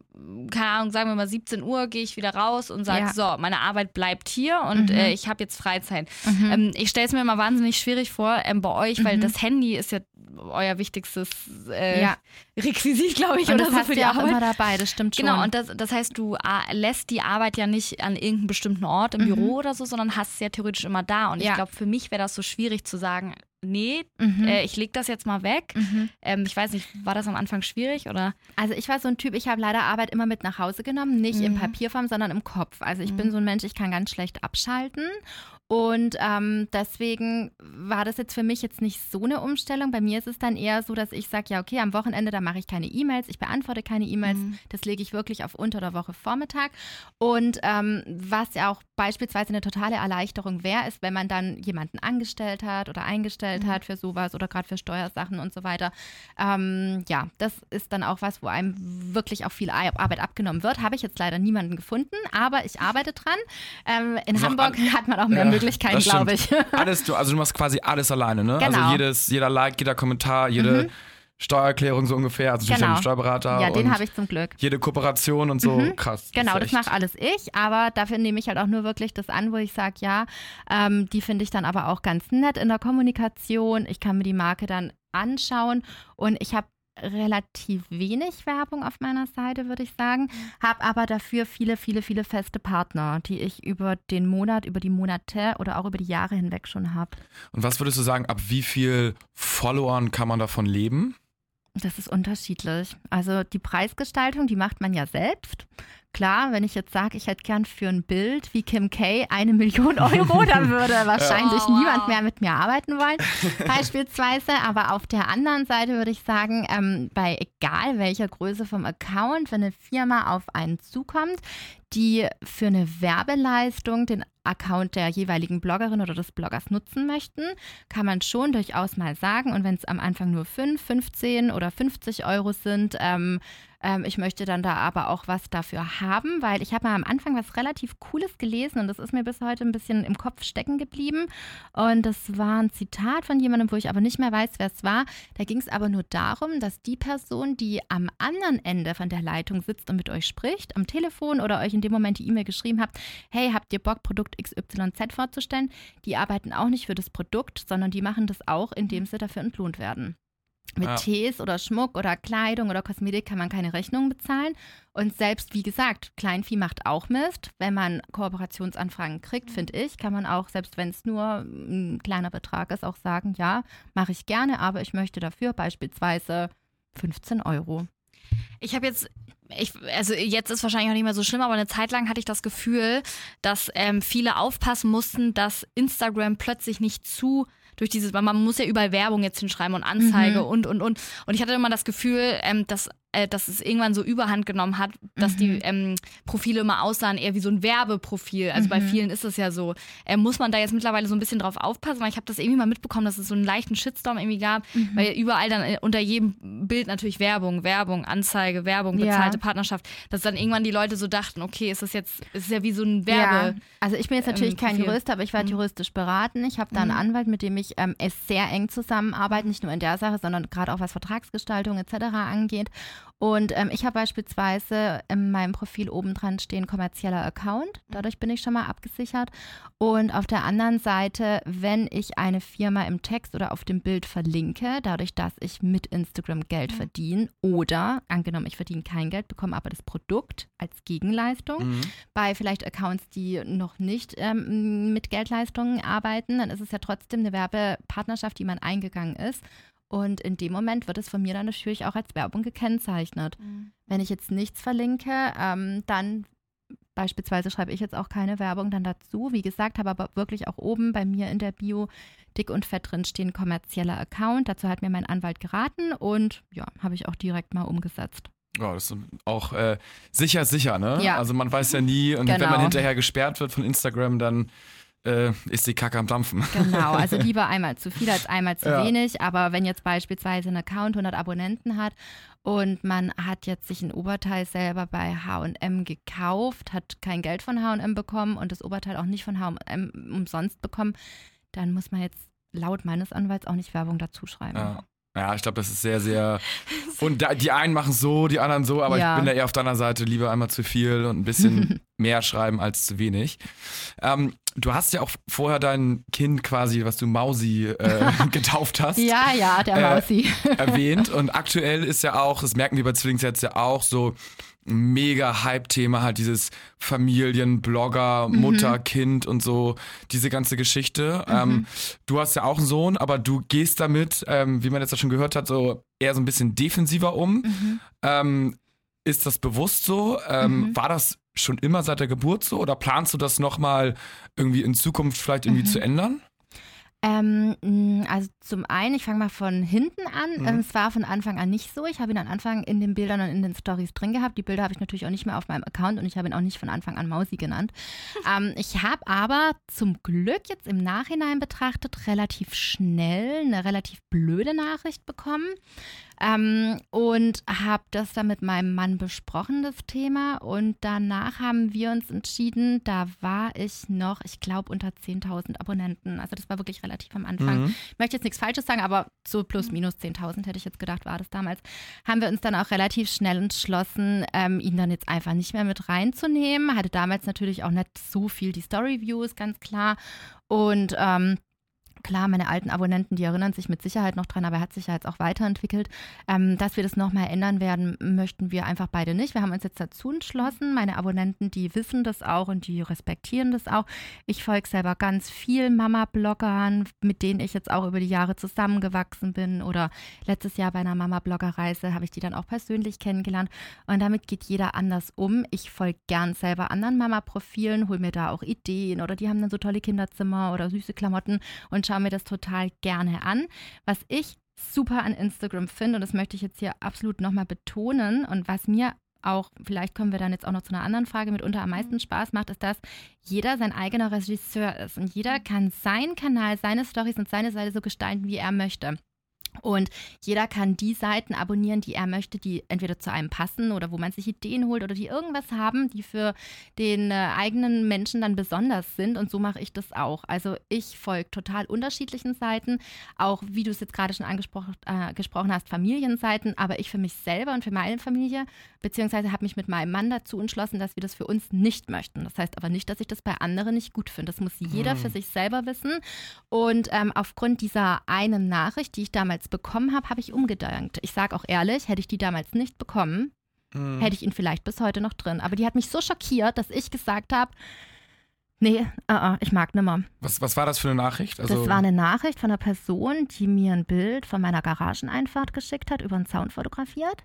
keine Ahnung, sagen wir mal 17 Uhr gehe ich wieder raus und sage, Ja. so, meine Arbeit bleibt hier und Mhm. äh, ich habe jetzt Freizeit. Mhm. Ähm, ich stelle es mir immer wahnsinnig schwierig vor ähm, bei euch, weil Mhm. das Handy ist ja euer wichtigstes äh, Ja. Requisit, glaube ich, und oder das so hast für die ja auch Arbeit. immer dabei, das stimmt schon. Genau, und das, das heißt, du äh, lässt die Arbeit ja nicht an irgendeinem bestimmten Ort im Mhm. Büro oder so, sondern hast es ja theoretisch immer da. Und ich glaube, für mich wäre das so schwierig zu sagen, nee, Mhm. äh, ich lege das jetzt mal weg. Mhm. Ähm, ich weiß nicht, war das am Anfang schwierig oder? Also ich war so ein Typ, ich habe leider Arbeit immer mit nach Hause genommen, nicht in Mhm. Papierform, sondern im Kopf. Also ich Mhm. bin so ein Mensch, ich kann ganz schlecht abschalten. Und ähm, deswegen war das jetzt für mich jetzt nicht so eine Umstellung. Bei mir ist es dann eher so, dass ich sage, ja, okay, am Wochenende, da mache ich keine E-Mails, ich beantworte keine E-Mails. Mhm. Das lege ich wirklich auf unter der Woche Vormittag. Und ähm, was ja auch beispielsweise eine totale Erleichterung wäre, ist, wenn man dann jemanden angestellt hat oder eingestellt Mhm. hat für sowas oder gerade für Steuersachen und so weiter. Ähm, ja, das ist dann auch was, wo einem wirklich auch viel Ar- Arbeit abgenommen wird. Habe ich jetzt leider niemanden gefunden, aber ich arbeite dran. Ähm, in auch Hamburg an- hat man auch mehr Ja, Möglichkeiten, das stimmt. glaube ich. *laughs* Alles, du, also du machst quasi alles alleine, ne? Also Genau. jedes, jeder Like, jeder Kommentar, jede Mhm. Steuererklärung so ungefähr. Also Genau. einen Steuerberater ja, den habe ich zum Glück. jede Kooperation und so. Mhm. Krass. Genau, das echt- mache alles ich, aber dafür nehme ich halt auch nur wirklich das an, wo ich sage, ja, ähm, die finde ich dann aber auch ganz nett in der Kommunikation. Ich kann mir die Marke dann anschauen und ich habe relativ wenig Werbung auf meiner Seite, würde ich sagen, habe aber dafür viele, viele, viele feste Partner, die ich über den Monat, über die Monate oder auch über die Jahre hinweg schon habe. Und was würdest du sagen, ab wie viel Followern kann man davon leben? Das ist unterschiedlich. Also die Preisgestaltung, die macht man ja selbst. Klar, wenn ich jetzt sage, ich hätte gern für ein Bild wie Kim K eine Million Euro, *laughs* dann würde wahrscheinlich Oh, wow. niemand mehr mit mir arbeiten wollen, *laughs* beispielsweise. Aber auf der anderen Seite würde ich sagen, ähm, bei egal welcher Größe vom Account, wenn eine Firma auf einen zukommt, die für eine Werbeleistung den Account der jeweiligen Bloggerin oder des Bloggers nutzen möchten, kann man schon durchaus mal sagen. Und wenn es am Anfang nur 5, 15 oder 50 Euro sind, ähm, ähm, ich möchte dann da aber auch was dafür haben, weil ich habe mal am Anfang was relativ Cooles gelesen und das ist mir bis heute ein bisschen im Kopf stecken geblieben. Und das war ein Zitat von jemandem, wo ich aber nicht mehr weiß, wer es war. Da ging es aber nur darum, dass die Person, die am anderen Ende von der Leitung sitzt und mit euch spricht, am Telefon oder euch in dem Moment die E-Mail geschrieben habt, hey, habt ihr Bock, Produkt XYZ vorzustellen? Die arbeiten auch nicht für das Produkt, sondern die machen das auch, indem sie dafür entlohnt werden. Mit ja. Tees oder Schmuck oder Kleidung oder Kosmetik kann man keine Rechnungen bezahlen. Und selbst, wie gesagt, Kleinvieh macht auch Mist. Wenn man Kooperationsanfragen kriegt, finde ich, kann man auch, selbst wenn es nur ein kleiner Betrag ist, auch sagen, ja, mache ich gerne, aber ich möchte dafür beispielsweise 15 Euro. Ich habe jetzt ich, also jetzt ist wahrscheinlich auch nicht mehr so schlimm, aber eine Zeit lang hatte ich das Gefühl, dass ähm, viele aufpassen mussten, dass Instagram plötzlich nicht zu durch dieses, man muss ja überall Werbung jetzt hinschreiben und Anzeige mhm. und, und, und. Und ich hatte immer das Gefühl, ähm, dass äh, dass es irgendwann so Überhand genommen hat, dass mhm. die ähm, Profile immer aussahen, eher wie so ein Werbeprofil. Also mhm. bei vielen ist es ja so. Äh, muss man da jetzt mittlerweile so ein bisschen drauf aufpassen, weil ich habe das irgendwie mal mitbekommen, dass es so einen leichten Shitstorm irgendwie gab, mhm. weil überall dann äh, unter jedem Bild natürlich Werbung, Werbung, Anzeige, Werbung, bezahlte ja. Partnerschaft, dass dann irgendwann die Leute so dachten, okay, ist das jetzt, ist es ja wie so ein Werbe. Ja. Also ich bin jetzt natürlich ähm, kein Jurist, aber ich werde mhm. juristisch beraten. Ich habe da einen mhm. Anwalt, mit dem ich ähm, es sehr eng zusammenarbeite, nicht nur in der Sache, sondern gerade auch was Vertragsgestaltung etc. angeht. Und ähm, ich habe beispielsweise in meinem Profil oben dran stehen kommerzieller Account. Dadurch bin ich schon mal abgesichert. Und auf der anderen Seite, wenn ich eine Firma im Text oder auf dem Bild verlinke, dadurch, dass ich mit Instagram Geld verdiene oder angenommen, ich verdiene kein Geld, bekomme aber das Produkt als Gegenleistung. Mhm. Bei vielleicht Accounts, die noch nicht ähm, mit Geldleistungen arbeiten, dann ist es ja trotzdem eine Werbepartnerschaft, die man eingegangen ist. Und in dem Moment wird es von mir dann natürlich auch als Werbung gekennzeichnet. Mhm. Wenn ich jetzt nichts verlinke, ähm, dann beispielsweise schreibe ich jetzt auch keine Werbung dann dazu. Wie gesagt, habe aber wirklich auch oben bei mir in der Bio dick und fett drin stehen kommerzieller Account. Dazu hat mir mein Anwalt geraten und ja, habe ich auch direkt mal umgesetzt. Ja, das ist auch äh, sicher, sicher, ne? Ja. Also man weiß ja nie und genau. wenn man hinterher gesperrt wird von Instagram, dann äh, ist die Kacke am Dampfen. Genau, also *laughs* lieber einmal zu viel als einmal zu ja. wenig. Aber wenn jetzt beispielsweise ein Account 100 Abonnenten hat und man hat jetzt sich ein Oberteil selber bei H&M gekauft, hat kein Geld von H&M bekommen und das Oberteil auch nicht von H&M umsonst bekommen, dann muss man jetzt laut meines Anwalts auch nicht Werbung dazu schreiben. Ja. Ja, ich glaube, das ist sehr, sehr. *laughs* Und da, die einen machen so, die anderen so, aber ja. ich bin da eher auf deiner Seite, lieber einmal zu viel und ein bisschen *laughs* mehr schreiben als zu wenig. Ähm, du hast ja auch vorher dein Kind quasi, was du Mausi äh, *laughs* getauft hast. Ja, ja, der Mausi. Äh, erwähnt. Und aktuell ist ja auch, das merken wir bei Zwillingsherz ja auch so, mega Hype-Thema, halt dieses Familien, Blogger, mhm. Mutter, Kind und so, diese ganze Geschichte. Mhm. Ähm, du hast ja auch einen Sohn, aber du gehst damit, ähm, wie man jetzt ja schon gehört hat, so eher so ein bisschen defensiver um. Mhm. Ähm, ist das bewusst so? Ähm, mhm. War das schon immer seit der Geburt so oder planst du das nochmal irgendwie in Zukunft vielleicht irgendwie mhm. zu ändern? Ähm, also zum einen, ich fange mal von hinten an. Mhm. Ähm, es war von Anfang an nicht so. Ich habe ihn am Anfang in den Bildern und in den Stories drin gehabt. Die Bilder habe ich natürlich auch nicht mehr auf meinem Account und ich habe ihn auch nicht von Anfang an Mausi genannt. *laughs* ähm, ich habe aber zum Glück jetzt im Nachhinein betrachtet relativ schnell eine relativ blöde Nachricht bekommen. Ähm, und habe das dann mit meinem Mann besprochen, das Thema. Und danach haben wir uns entschieden, da war ich noch, ich glaube, unter 10.000 Abonnenten. Also das war wirklich relativ am Anfang. Mhm. Ich möchte jetzt nichts Falsches sagen, aber so plus minus 10.000 hätte ich jetzt gedacht, war das damals. Haben wir uns dann auch relativ schnell entschlossen, ähm, ihn dann jetzt einfach nicht mehr mit reinzunehmen. Hatte damals natürlich auch nicht so viel die Story-Views, ganz klar. Und ähm, Klar, meine alten Abonnenten, die erinnern sich mit Sicherheit noch dran, aber er hat sich ja jetzt auch weiterentwickelt. Ähm, dass wir das nochmal ändern werden, möchten wir einfach beide nicht. Wir haben uns jetzt dazu entschlossen. Meine Abonnenten, die wissen das auch und die respektieren das auch. Ich folge selber ganz viel Mama-Bloggern, mit denen ich jetzt auch über die Jahre zusammengewachsen bin. Oder letztes Jahr bei einer Mama-Blogger-Reise habe ich die dann auch persönlich kennengelernt. Und damit geht jeder anders um. Ich folge gern selber anderen Mama-Profilen, hole mir da auch Ideen oder die haben dann so tolle Kinderzimmer oder süße Klamotten und schaue mir das total gerne an. Was ich super an Instagram finde, und das möchte ich jetzt hier absolut nochmal betonen und was mir auch, vielleicht kommen wir dann jetzt auch noch zu einer anderen Frage, mitunter am meisten Spaß macht, ist, dass jeder sein eigener Regisseur ist und jeder kann seinen Kanal, seine Stories und seine Seite so gestalten, wie er möchte. Und jeder kann die Seiten abonnieren, die er möchte, die entweder zu einem passen oder wo man sich Ideen holt oder die irgendwas haben, die für den äh, eigenen Menschen dann besonders sind. Und so mache ich das auch. Also ich folge total unterschiedlichen Seiten, auch wie du es jetzt gerade schon angesprochen äh, gesprochen hast, Familienseiten, aber ich für mich selber und für meine Familie, beziehungsweise habe mich mit meinem Mann dazu entschlossen, dass wir das für uns nicht möchten. Das heißt aber nicht, dass ich das bei anderen nicht gut finde. Das muss jeder hm. für sich selber wissen. Und ähm, aufgrund dieser einen Nachricht, die ich damals bekommen habe, habe ich umgedankt. Ich sage auch ehrlich, hätte ich die damals nicht bekommen, mhm. hätte ich ihn vielleicht bis heute noch drin. Aber die hat mich so schockiert, dass ich gesagt habe, Nee, uh -uh, ich mag nimmer. Was, was war das für eine Nachricht? Also das war eine Nachricht von einer Person, die mir ein Bild von meiner Garageneinfahrt geschickt hat, über einen Zaun fotografiert.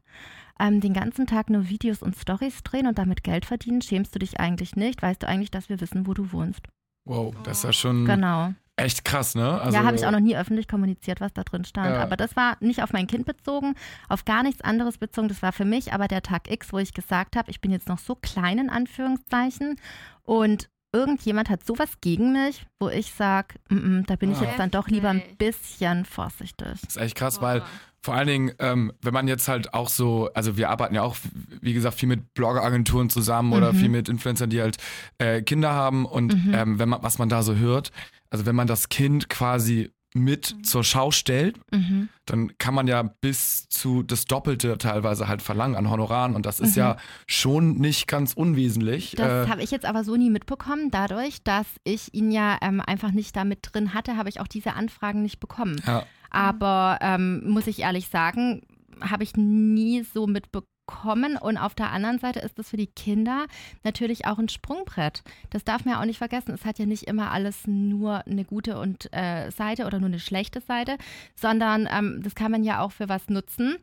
Ähm, den ganzen Tag nur Videos und Stories drehen und damit Geld verdienen. Schämst du dich eigentlich nicht? Weißt du eigentlich, dass wir wissen, wo du wohnst? Wow, das ist ja schon. Genau. Echt krass, ne? Also, ja, habe ich auch noch nie öffentlich kommuniziert, was da drin stand. Ja. Aber das war nicht auf mein Kind bezogen, auf gar nichts anderes bezogen. Das war für mich aber der Tag X, wo ich gesagt habe, ich bin jetzt noch so klein in Anführungszeichen und irgendjemand hat sowas gegen mich, wo ich sage, mm -mm, da bin ich jetzt dann doch lieber ein bisschen vorsichtig. Das ist echt krass, weil vor allen Dingen, ähm, wenn man jetzt halt auch so, also wir arbeiten ja auch, wie gesagt, viel mit Bloggeragenturen zusammen mhm. oder viel mit Influencern, die halt äh, Kinder haben und mhm. ähm, wenn man, was man da so hört, also wenn man das Kind quasi mit mhm. zur Schau stellt, mhm. dann kann man ja bis zu das Doppelte teilweise halt verlangen an Honoraren und das ist mhm. ja schon nicht ganz unwesentlich. Das äh, habe ich jetzt aber so nie mitbekommen. Dadurch, dass ich ihn ja ähm, einfach nicht da mit drin hatte, habe ich auch diese Anfragen nicht bekommen. Ja. Aber ähm, muss ich ehrlich sagen, habe ich nie so mitbekommen kommen. Und auf der anderen Seite ist das für die Kinder natürlich auch ein Sprungbrett. Das darf man ja auch nicht vergessen. Es hat ja nicht immer alles nur eine gute und, äh, Seite oder nur eine schlechte Seite, sondern ähm, das kann man ja auch für was nutzen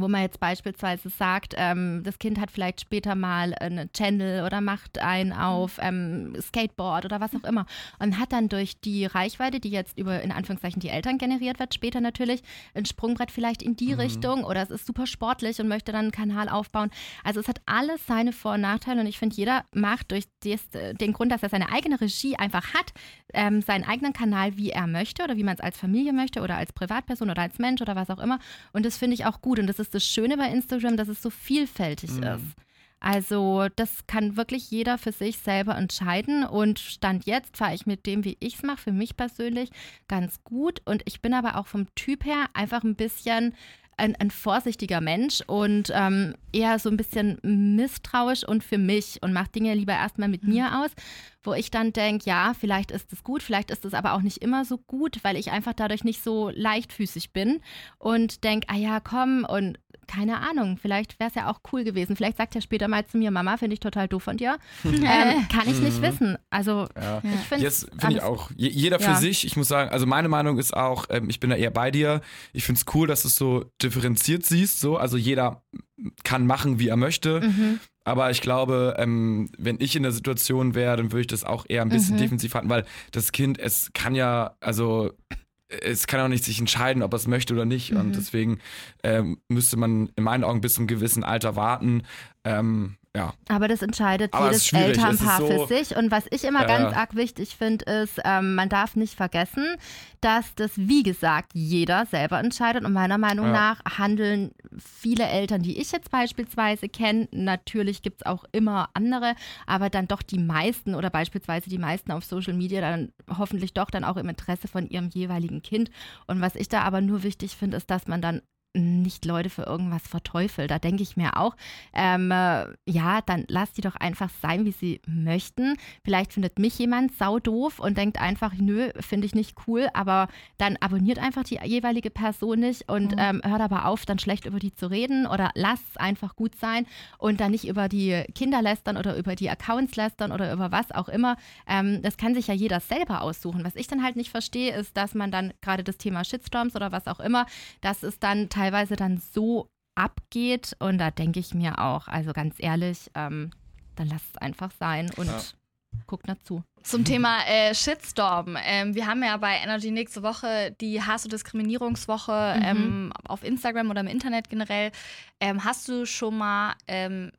wo man jetzt beispielsweise sagt, ähm, das Kind hat vielleicht später mal eine Channel oder macht einen auf ähm, Skateboard oder was auch immer und hat dann durch die Reichweite, die jetzt über in Anführungszeichen die Eltern generiert wird, später natürlich ein Sprungbrett vielleicht in die mhm. Richtung oder es ist super sportlich und möchte dann einen Kanal aufbauen. Also es hat alles seine Vor- und Nachteile und ich finde, jeder macht durch des, den Grund, dass er seine eigene Regie einfach hat, ähm, seinen eigenen Kanal, wie er möchte oder wie man es als Familie möchte oder als Privatperson oder als Mensch oder was auch immer. Und das finde ich auch gut und das ist ist das Schöne bei Instagram, dass es so vielfältig mhm. ist. Also das kann wirklich jeder für sich selber entscheiden und Stand jetzt fahre ich mit dem, wie ich es mache, für mich persönlich ganz gut und ich bin aber auch vom Typ her einfach ein bisschen ein, ein vorsichtiger Mensch und ähm, eher so ein bisschen misstrauisch und für mich und macht Dinge lieber erstmal mit mhm. mir aus, wo ich dann denke, ja, vielleicht ist es gut, vielleicht ist es aber auch nicht immer so gut, weil ich einfach dadurch nicht so leichtfüßig bin und denke, ah ja, komm und keine Ahnung, vielleicht wäre es ja auch cool gewesen. Vielleicht sagt er später mal zu mir, Mama, finde ich total doof von dir. *laughs* ähm, kann ich nicht mhm. wissen. Also ja. ich finde es. finde ich auch. Jeder für ja. sich. Ich muss sagen, also meine Meinung ist auch, ähm, ich bin da eher bei dir. Ich finde es cool, dass du es so differenziert siehst. So. Also jeder kann machen, wie er möchte. Mhm. Aber ich glaube, ähm, wenn ich in der Situation wäre, dann würde ich das auch eher ein bisschen mhm. defensiv halten, weil das Kind, es kann ja, also es kann auch nicht sich entscheiden, ob er es möchte oder nicht. Mhm. Und deswegen ähm, müsste man in meinen Augen bis zum gewissen Alter warten. Ähm, ja. Aber das entscheidet Aber jedes Elternpaar so, für sich. Und was ich immer äh, ganz arg wichtig finde, ist, ähm, man darf nicht vergessen, dass das, wie gesagt, jeder selber entscheidet. Und meiner Meinung ja. nach handeln viele Eltern, die ich jetzt beispielsweise kenne, natürlich gibt es auch immer andere, aber dann doch die meisten oder beispielsweise die meisten auf Social Media dann hoffentlich doch dann auch im Interesse von ihrem jeweiligen Kind. Und was ich da aber nur wichtig finde, ist, dass man dann nicht Leute für irgendwas verteufelt. Da denke ich mir auch, ähm, äh, ja, dann lass die doch einfach sein, wie sie möchten. Vielleicht findet mich jemand sau doof und denkt einfach, nö, finde ich nicht cool, aber dann abonniert einfach die jeweilige Person nicht und mhm. ähm, hört aber auf, dann schlecht über die zu reden oder lass es einfach gut sein und dann nicht über die Kinder lästern oder über die Accounts lästern oder über was auch immer. Ähm, das kann sich ja jeder selber aussuchen. Was ich dann halt nicht verstehe, ist, dass man dann gerade das Thema Shitstorms oder was auch immer, dass es dann teilweise dann so abgeht. Und da denke ich mir auch, also ganz ehrlich, ähm, dann lass es einfach sein und ja. guckt nicht zu. Zum Thema äh, Shitstorm. Ähm, wir haben ja bei Energy nächste Woche die Hass- und Diskriminierungswoche Mhm. ähm, auf Instagram oder im Internet generell. Ähm, hast du schon mal ähm,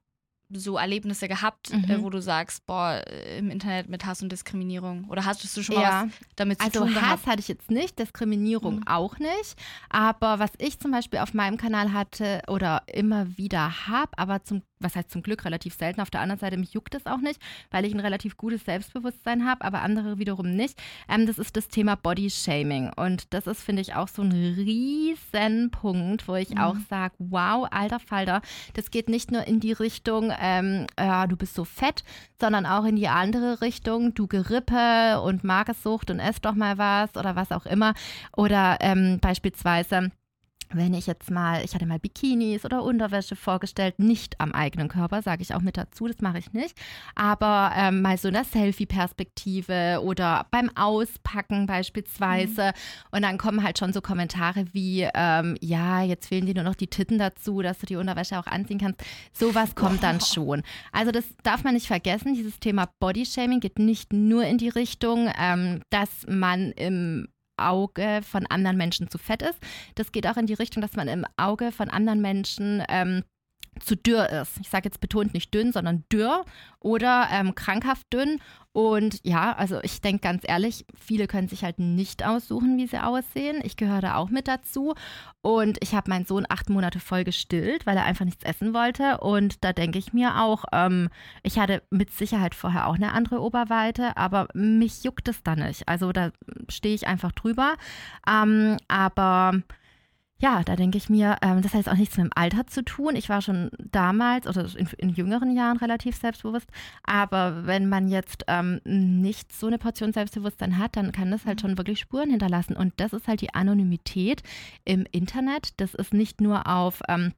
so Erlebnisse gehabt, Mhm. äh, wo du sagst, boah, äh, im Internet mit Hass und Diskriminierung? Oder hast du schon mal Ja. was damit zu Also tun Hass gehabt? hatte ich jetzt nicht, Diskriminierung Mhm. auch nicht. Aber was ich zum Beispiel auf meinem Kanal hatte oder immer wieder habe, aber zum, was heißt zum Glück relativ selten, auf der anderen Seite mich juckt es auch nicht, weil ich ein relativ gutes Selbstbewusstsein habe, aber andere wiederum nicht. Ähm, das ist das Thema Bodyshaming. Und das ist, finde ich, auch so ein riesen Punkt, wo ich Mhm. auch sage, wow, alter Falter, das geht nicht nur in die Richtung, ähm, ja, du bist so fett, sondern auch in die andere Richtung, du Gerippe und Magersucht und ess doch mal was oder was auch immer. Oder ähm, beispielsweise wenn ich jetzt mal, ich hatte mal Bikinis oder Unterwäsche vorgestellt, nicht am eigenen Körper, sage ich auch mit dazu, das mache ich nicht, aber ähm, mal so in der Selfie-Perspektive oder beim Auspacken beispielsweise. Und dann kommen halt schon so Kommentare wie, ähm, ja, jetzt fehlen dir nur noch die Titten dazu, dass du die Unterwäsche auch anziehen kannst. Sowas kommt dann *laughs* schon. Also das darf man nicht vergessen, dieses Thema Bodyshaming geht nicht nur in die Richtung, ähm, dass man im Auge von anderen Menschen zu fett ist. Das geht auch in die Richtung, dass man im Auge von anderen Menschen ähm, zu dürr ist. Ich sage jetzt betont nicht dünn, sondern dürr oder ähm, krankhaft dünn. Und ja, also ich denke ganz ehrlich, viele können sich halt nicht aussuchen, wie sie aussehen. Ich gehöre da auch mit dazu. Und ich habe meinen Sohn acht Monate voll gestillt, weil er einfach nichts essen wollte. Und da denke ich mir auch, ähm, ich hatte mit Sicherheit vorher auch eine andere Oberweite, aber mich juckt es da nicht. Also da stehe ich einfach drüber. Ähm, aber ja, da denke ich mir, ähm, das hat jetzt auch nichts mit dem Alter zu tun. Ich war schon damals oder in, in jüngeren Jahren relativ selbstbewusst. Aber wenn man jetzt ähm, nicht so eine Portion Selbstbewusstsein hat, dann kann das halt schon wirklich Spuren hinterlassen. Und das ist halt die Anonymität im Internet. Das ist nicht nur auf ähm,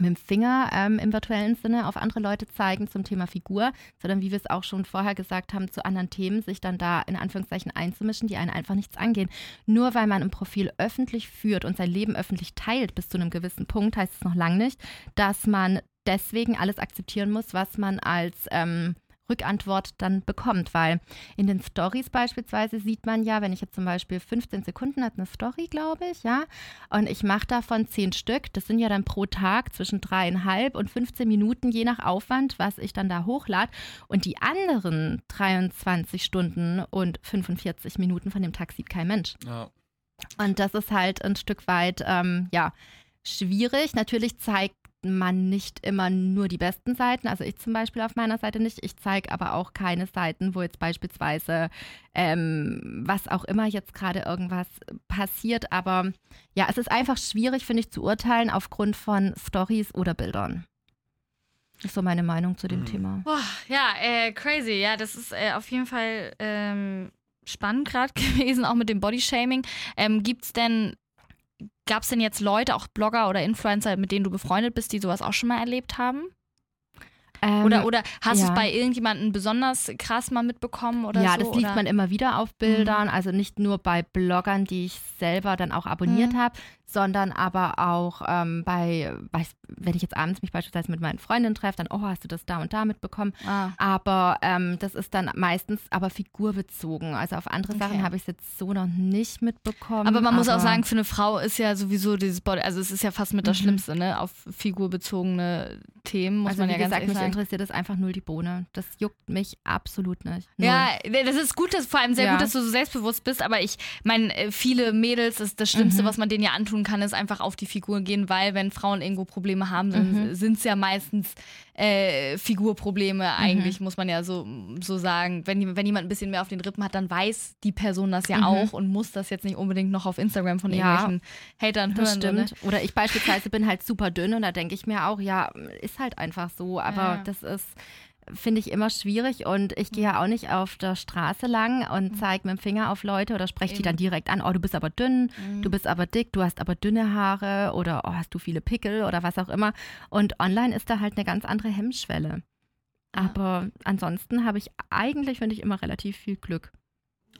mit dem Finger ähm, im virtuellen Sinne auf andere Leute zeigen zum Thema Figur, sondern wie wir es auch schon vorher gesagt haben, zu anderen Themen sich dann da in Anführungszeichen einzumischen, die einen einfach nichts angehen. Nur weil man ein Profil öffentlich führt und sein Leben öffentlich teilt bis zu einem gewissen Punkt, heißt es noch lange nicht, dass man deswegen alles akzeptieren muss, was man als ähm, Rückantwort dann bekommt, weil in den Stories beispielsweise sieht man ja, wenn ich jetzt zum Beispiel 15 Sekunden hat eine Story, glaube ich, ja, und ich mache davon 10 Stück, das sind ja dann pro Tag zwischen dreieinhalb und 15 Minuten, je nach Aufwand, was ich dann da hochlade und die anderen 23 Stunden und 45 Minuten von dem Tag sieht kein Mensch. Ja. Und das ist halt ein Stück weit, ähm, ja, schwierig. Natürlich zeigt man nicht immer nur die besten Seiten. Also ich zum Beispiel auf meiner Seite nicht. Ich zeige aber auch keine Seiten, wo jetzt beispielsweise ähm, was auch immer jetzt gerade irgendwas passiert. Aber ja, es ist einfach schwierig, finde ich, zu urteilen aufgrund von Stories oder Bildern. Das ist so meine Meinung zu dem Mhm. Thema. Boah, ja, äh, crazy. Ja, das ist äh, auf jeden Fall ähm, spannend gerade *laughs* gewesen, auch mit dem Bodyshaming. Ähm, gibt's denn, gab es denn jetzt Leute, auch Blogger oder Influencer, mit denen du befreundet bist, die sowas auch schon mal erlebt haben? Ähm, Oder, oder hast du ja. es bei irgendjemandem besonders krass mal mitbekommen oder ja, so? das liest oder? Mhm. man immer wieder auf Bildern, also nicht nur bei Bloggern, die ich selber dann auch abonniert Mhm. habe, sondern aber auch ähm, bei, weiß, wenn ich jetzt abends mich beispielsweise mit meinen Freundinnen treffe, dann, oh, hast du das da und da mitbekommen. Ah. Aber ähm, das ist dann meistens aber figurbezogen. Also auf andere Okay. Sachen habe ich es jetzt so noch nicht mitbekommen. Aber man muss auch aber- sagen, für eine Frau ist ja sowieso dieses Body, also es ist ja fast mit das Mhm. Schlimmste, ne? Auf figurbezogene Themen muss also man wie ja ganz gesagt, ehrlich mich sagen. interessiert das einfach null die Bohne. Das juckt mich absolut nicht. Null. Ja, das ist gut, dass, vor allem sehr Ja. gut, dass du so selbstbewusst bist, aber ich meine, äh, viele Mädels, das, das Schlimmste, Mhm. was man denen ja antun kann, ist einfach auf die Figur gehen, weil wenn Frauen irgendwo Probleme haben, dann Mhm. sind es ja meistens äh, Figurprobleme eigentlich, muss man ja so, so sagen. Wenn, wenn jemand ein bisschen mehr auf den Rippen hat, dann weiß die Person das ja Mhm. auch und muss das jetzt nicht unbedingt noch auf Instagram von Ja. irgendwelchen Hatern hören. so, ne? stimmt. Oder ich beispielsweise bin halt super dünn und da denke ich mir auch, ja, ist halt einfach so. Aber Ja. das ist, finde ich, immer schwierig und ich gehe ja auch nicht auf der Straße lang und zeige mit dem Finger auf Leute oder spreche die dann direkt an, oh, du bist aber dünn, Mhm. du bist aber dick, du hast aber dünne Haare oder oh, hast du viele Pickel oder was auch immer. Und online ist da halt eine ganz andere Hemmschwelle. Aber ansonsten habe ich eigentlich, finde ich, immer relativ viel Glück.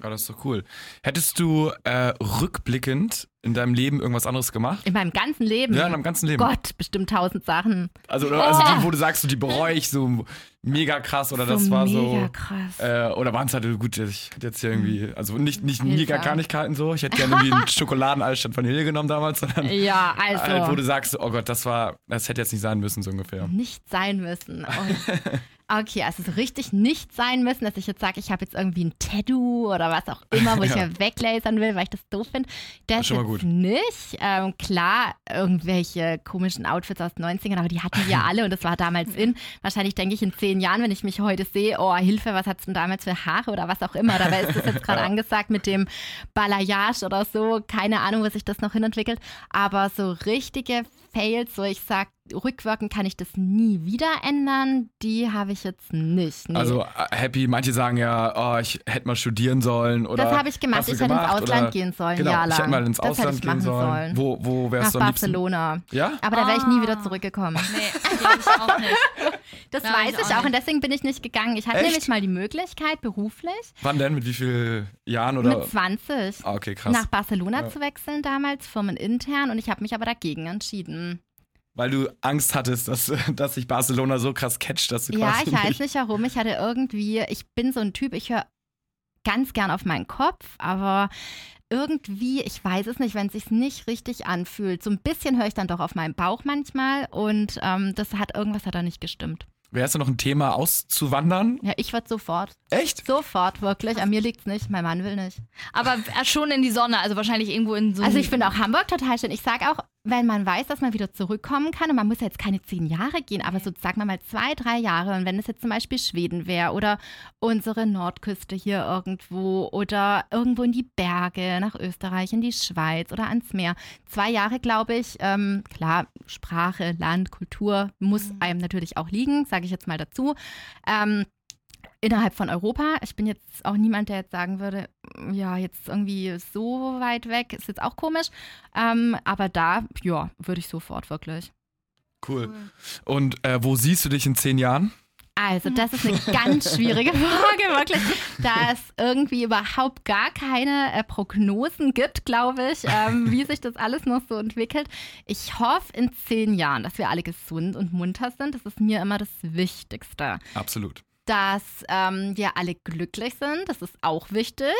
Ah, das ist doch cool. Hättest du äh, rückblickend in deinem Leben irgendwas anderes gemacht? In meinem ganzen Leben? Ja, in deinem ganzen Leben. Gott, bestimmt tausend Sachen. Also, also die, wo du sagst, so, die bereue ich so mega krass oder so das war mega so. krass. Äh, oder waren es halt, gut, ich hätte jetzt hier irgendwie, also nicht, nicht Hilfe. mega Kleinigkeiten so. Ich hätte gerne irgendwie einen *laughs* Schokoladeneis statt Vanille genommen damals, sondern ja, also. halt, wo du sagst, oh Gott, das war, das hätte jetzt nicht sein müssen, so ungefähr. nicht sein müssen. *laughs* Und, okay, also so richtig nicht sein müssen, dass ich jetzt sage, ich habe jetzt irgendwie ein Tattoo oder was auch immer, wo ich *laughs* Ja. mir weglasern will, weil ich das doof finde. Das Schon mal jetzt gut. nicht. Ähm, klar, irgendwelche komischen Outfits aus den 90ern, aber die hatten wir alle und das war damals *laughs* in. Wahrscheinlich denke ich in zehn Jahren, wenn ich mich heute sehe, oh Hilfe, was hat's denn damals für Haare oder was auch immer. Dabei ist das jetzt gerade *laughs* angesagt mit dem Balayage oder so. Keine Ahnung, wo sich das noch hinentwickelt. Aber so richtige Fails, wo ich sage, rückwirkend kann ich das nie wieder ändern, die habe ich jetzt nicht. Nee. Also äh, happy, manche sagen ja, oh, ich hätte mal studieren sollen oder. das habe ich gemacht. Ich hätte ins gemacht, Ausland oder? gehen sollen, Genau, ja ich hätte mal ins das Ausland gehen sollen. sollen. Wo, wo wärst Nach du liebsten? Barcelona. Ja? Aber da wäre ich nie wieder Ah. zurückgekommen. Nee, *laughs* glaube ich auch nicht. Das Glaub weiß ich auch auch und deswegen bin ich nicht gegangen. Ich hatte Echt? nämlich mal die Möglichkeit, beruflich Wann denn? Mit wie vielen Jahren oder? mit 20 Ah, okay, krass. nach Barcelona Ja. zu wechseln damals, firmenintern und ich habe mich aber dagegen entschieden. Weil du Angst hattest, dass, dass sich Barcelona so krass catcht, dass du Ja, quasi ich weiß nicht. warum. Ich hatte irgendwie, ich bin so ein Typ, ich höre ganz gern auf meinen Kopf, aber irgendwie, ich weiß es nicht, wenn es sich nicht richtig anfühlt. So ein bisschen höre ich dann doch auf meinen Bauch manchmal und ähm, das hat irgendwas hat da nicht gestimmt. Wärst du noch ein Thema auszuwandern? Ja, ich würde sofort, Echt? sofort wirklich. An mir liegt's nicht, mein Mann will nicht. Aber äh, schon in die Sonne, also wahrscheinlich irgendwo in so. Also ich finde auch Hamburg total schön. Ich sage auch, wenn man weiß, dass man wieder zurückkommen kann und man muss ja jetzt keine zehn Jahre gehen, aber so sagen wir mal zwei, drei Jahre und wenn es jetzt zum Beispiel Schweden wäre oder unsere Nordküste hier irgendwo oder irgendwo in die Berge, nach Österreich, in die Schweiz oder ans Meer. Zwei Jahre, glaube ich, ähm, klar, Sprache, Land, Kultur muss einem natürlich auch liegen, sage ich jetzt mal dazu. Ähm, innerhalb von Europa. Ich bin jetzt auch niemand, der jetzt sagen würde, ja, jetzt irgendwie so weit weg, ist jetzt auch komisch. Ähm, aber da, ja, würde ich sofort wirklich. Cool. Und äh, wo siehst du dich in zehn Jahren? Also, das ist eine ganz schwierige *laughs* Frage, wirklich. Da es irgendwie überhaupt gar keine äh, Prognosen gibt, glaube ich, ähm, wie sich das alles noch so entwickelt. Ich hoffe in zehn Jahren, dass wir alle gesund und munter sind. Das ist mir immer das Wichtigste. Absolut. Dass ähm, wir alle glücklich sind. Das ist auch wichtig.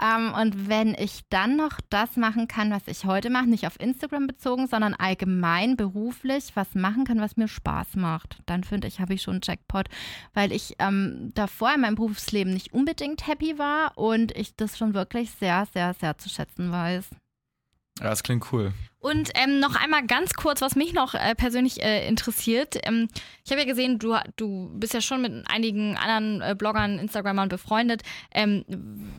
Ähm, und wenn ich dann noch das machen kann, was ich heute mache, nicht auf Instagram bezogen, sondern allgemein beruflich was machen kann, was mir Spaß macht, dann finde ich, habe ich schon einen Jackpot, weil ich ähm, davor in meinem Berufsleben nicht unbedingt happy war und ich das schon wirklich sehr, sehr, sehr zu schätzen weiß. Ja, das klingt cool. Und ähm, noch einmal ganz kurz, was mich noch äh, persönlich äh, interessiert. Ähm, ich habe ja gesehen, du, du bist ja schon mit einigen anderen äh, Bloggern, Instagramern befreundet. Ähm,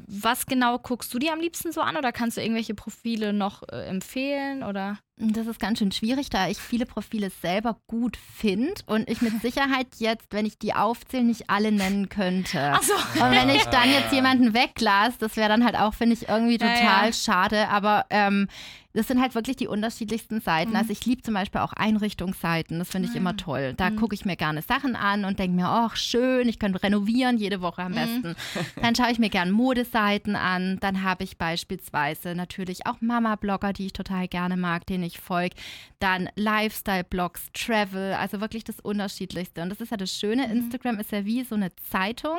was genau guckst du dir am liebsten so an oder kannst du irgendwelche Profile noch äh, empfehlen? Oder? Das ist ganz schön schwierig, da ich viele Profile selber gut finde und ich mit Sicherheit jetzt, wenn ich die aufzähle, nicht alle nennen könnte. Ach so. Und wenn ich dann *laughs* jetzt jemanden weglasse, das wäre dann halt auch, finde ich, irgendwie Ja, total ja. schade. Aber ähm, das sind halt wirklich die unterschiedlichsten Seiten. Mhm. Also ich liebe zum Beispiel auch Einrichtungsseiten, das finde ich immer toll. Da Mhm. gucke ich mir gerne Sachen an und denke mir, ach schön, ich könnte renovieren jede Woche am Mhm. besten. *laughs* Dann schaue ich mir gerne Modeseiten an. Dann habe ich beispielsweise natürlich auch Mama-Blogger, die ich total gerne mag, denen ich folge. Dann Lifestyle-Blogs, Travel, also wirklich das Unterschiedlichste. Und das ist ja das Schöne, Mhm. Instagram ist ja wie so eine Zeitung,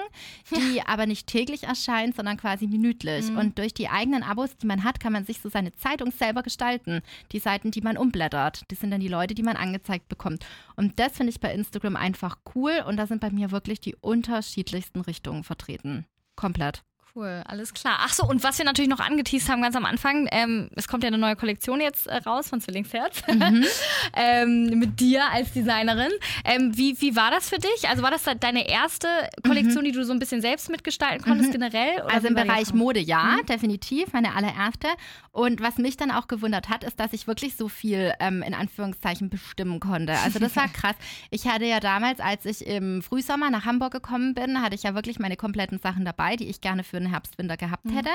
die aber nicht täglich erscheint, sondern quasi minütlich. Mhm. Und durch die eigenen Abos, die man hat, kann man sich so seine Zeitung selber gestalten. Die Seiten, die man umblättert, das sind dann die Leute, die man angezeigt bekommt. Und das finde ich bei Instagram einfach cool und da sind bei mir wirklich die unterschiedlichsten Richtungen vertreten. Komplett. Cool, alles klar. Ach so, und was wir natürlich noch angeteased haben ganz am Anfang, ähm, es kommt ja eine neue Kollektion jetzt äh, raus von Zwillingsherz Mhm. *laughs* ähm, mit dir als Designerin. Ähm, wie, wie war das für dich? Also war das da deine erste Kollektion, die du so ein bisschen selbst mitgestalten konntest generell? Oder Mhm. Also wie im Bereich? Mode ja, Mhm. definitiv, meine allererste. Und was mich dann auch gewundert hat, ist, dass ich wirklich so viel ähm, in Anführungszeichen bestimmen konnte. Also das war *laughs* krass. Ich hatte ja damals, als ich im Frühsommer nach Hamburg gekommen bin, hatte ich ja wirklich meine kompletten Sachen dabei, die ich gerne für schönen Herbstwinter gehabt hätte.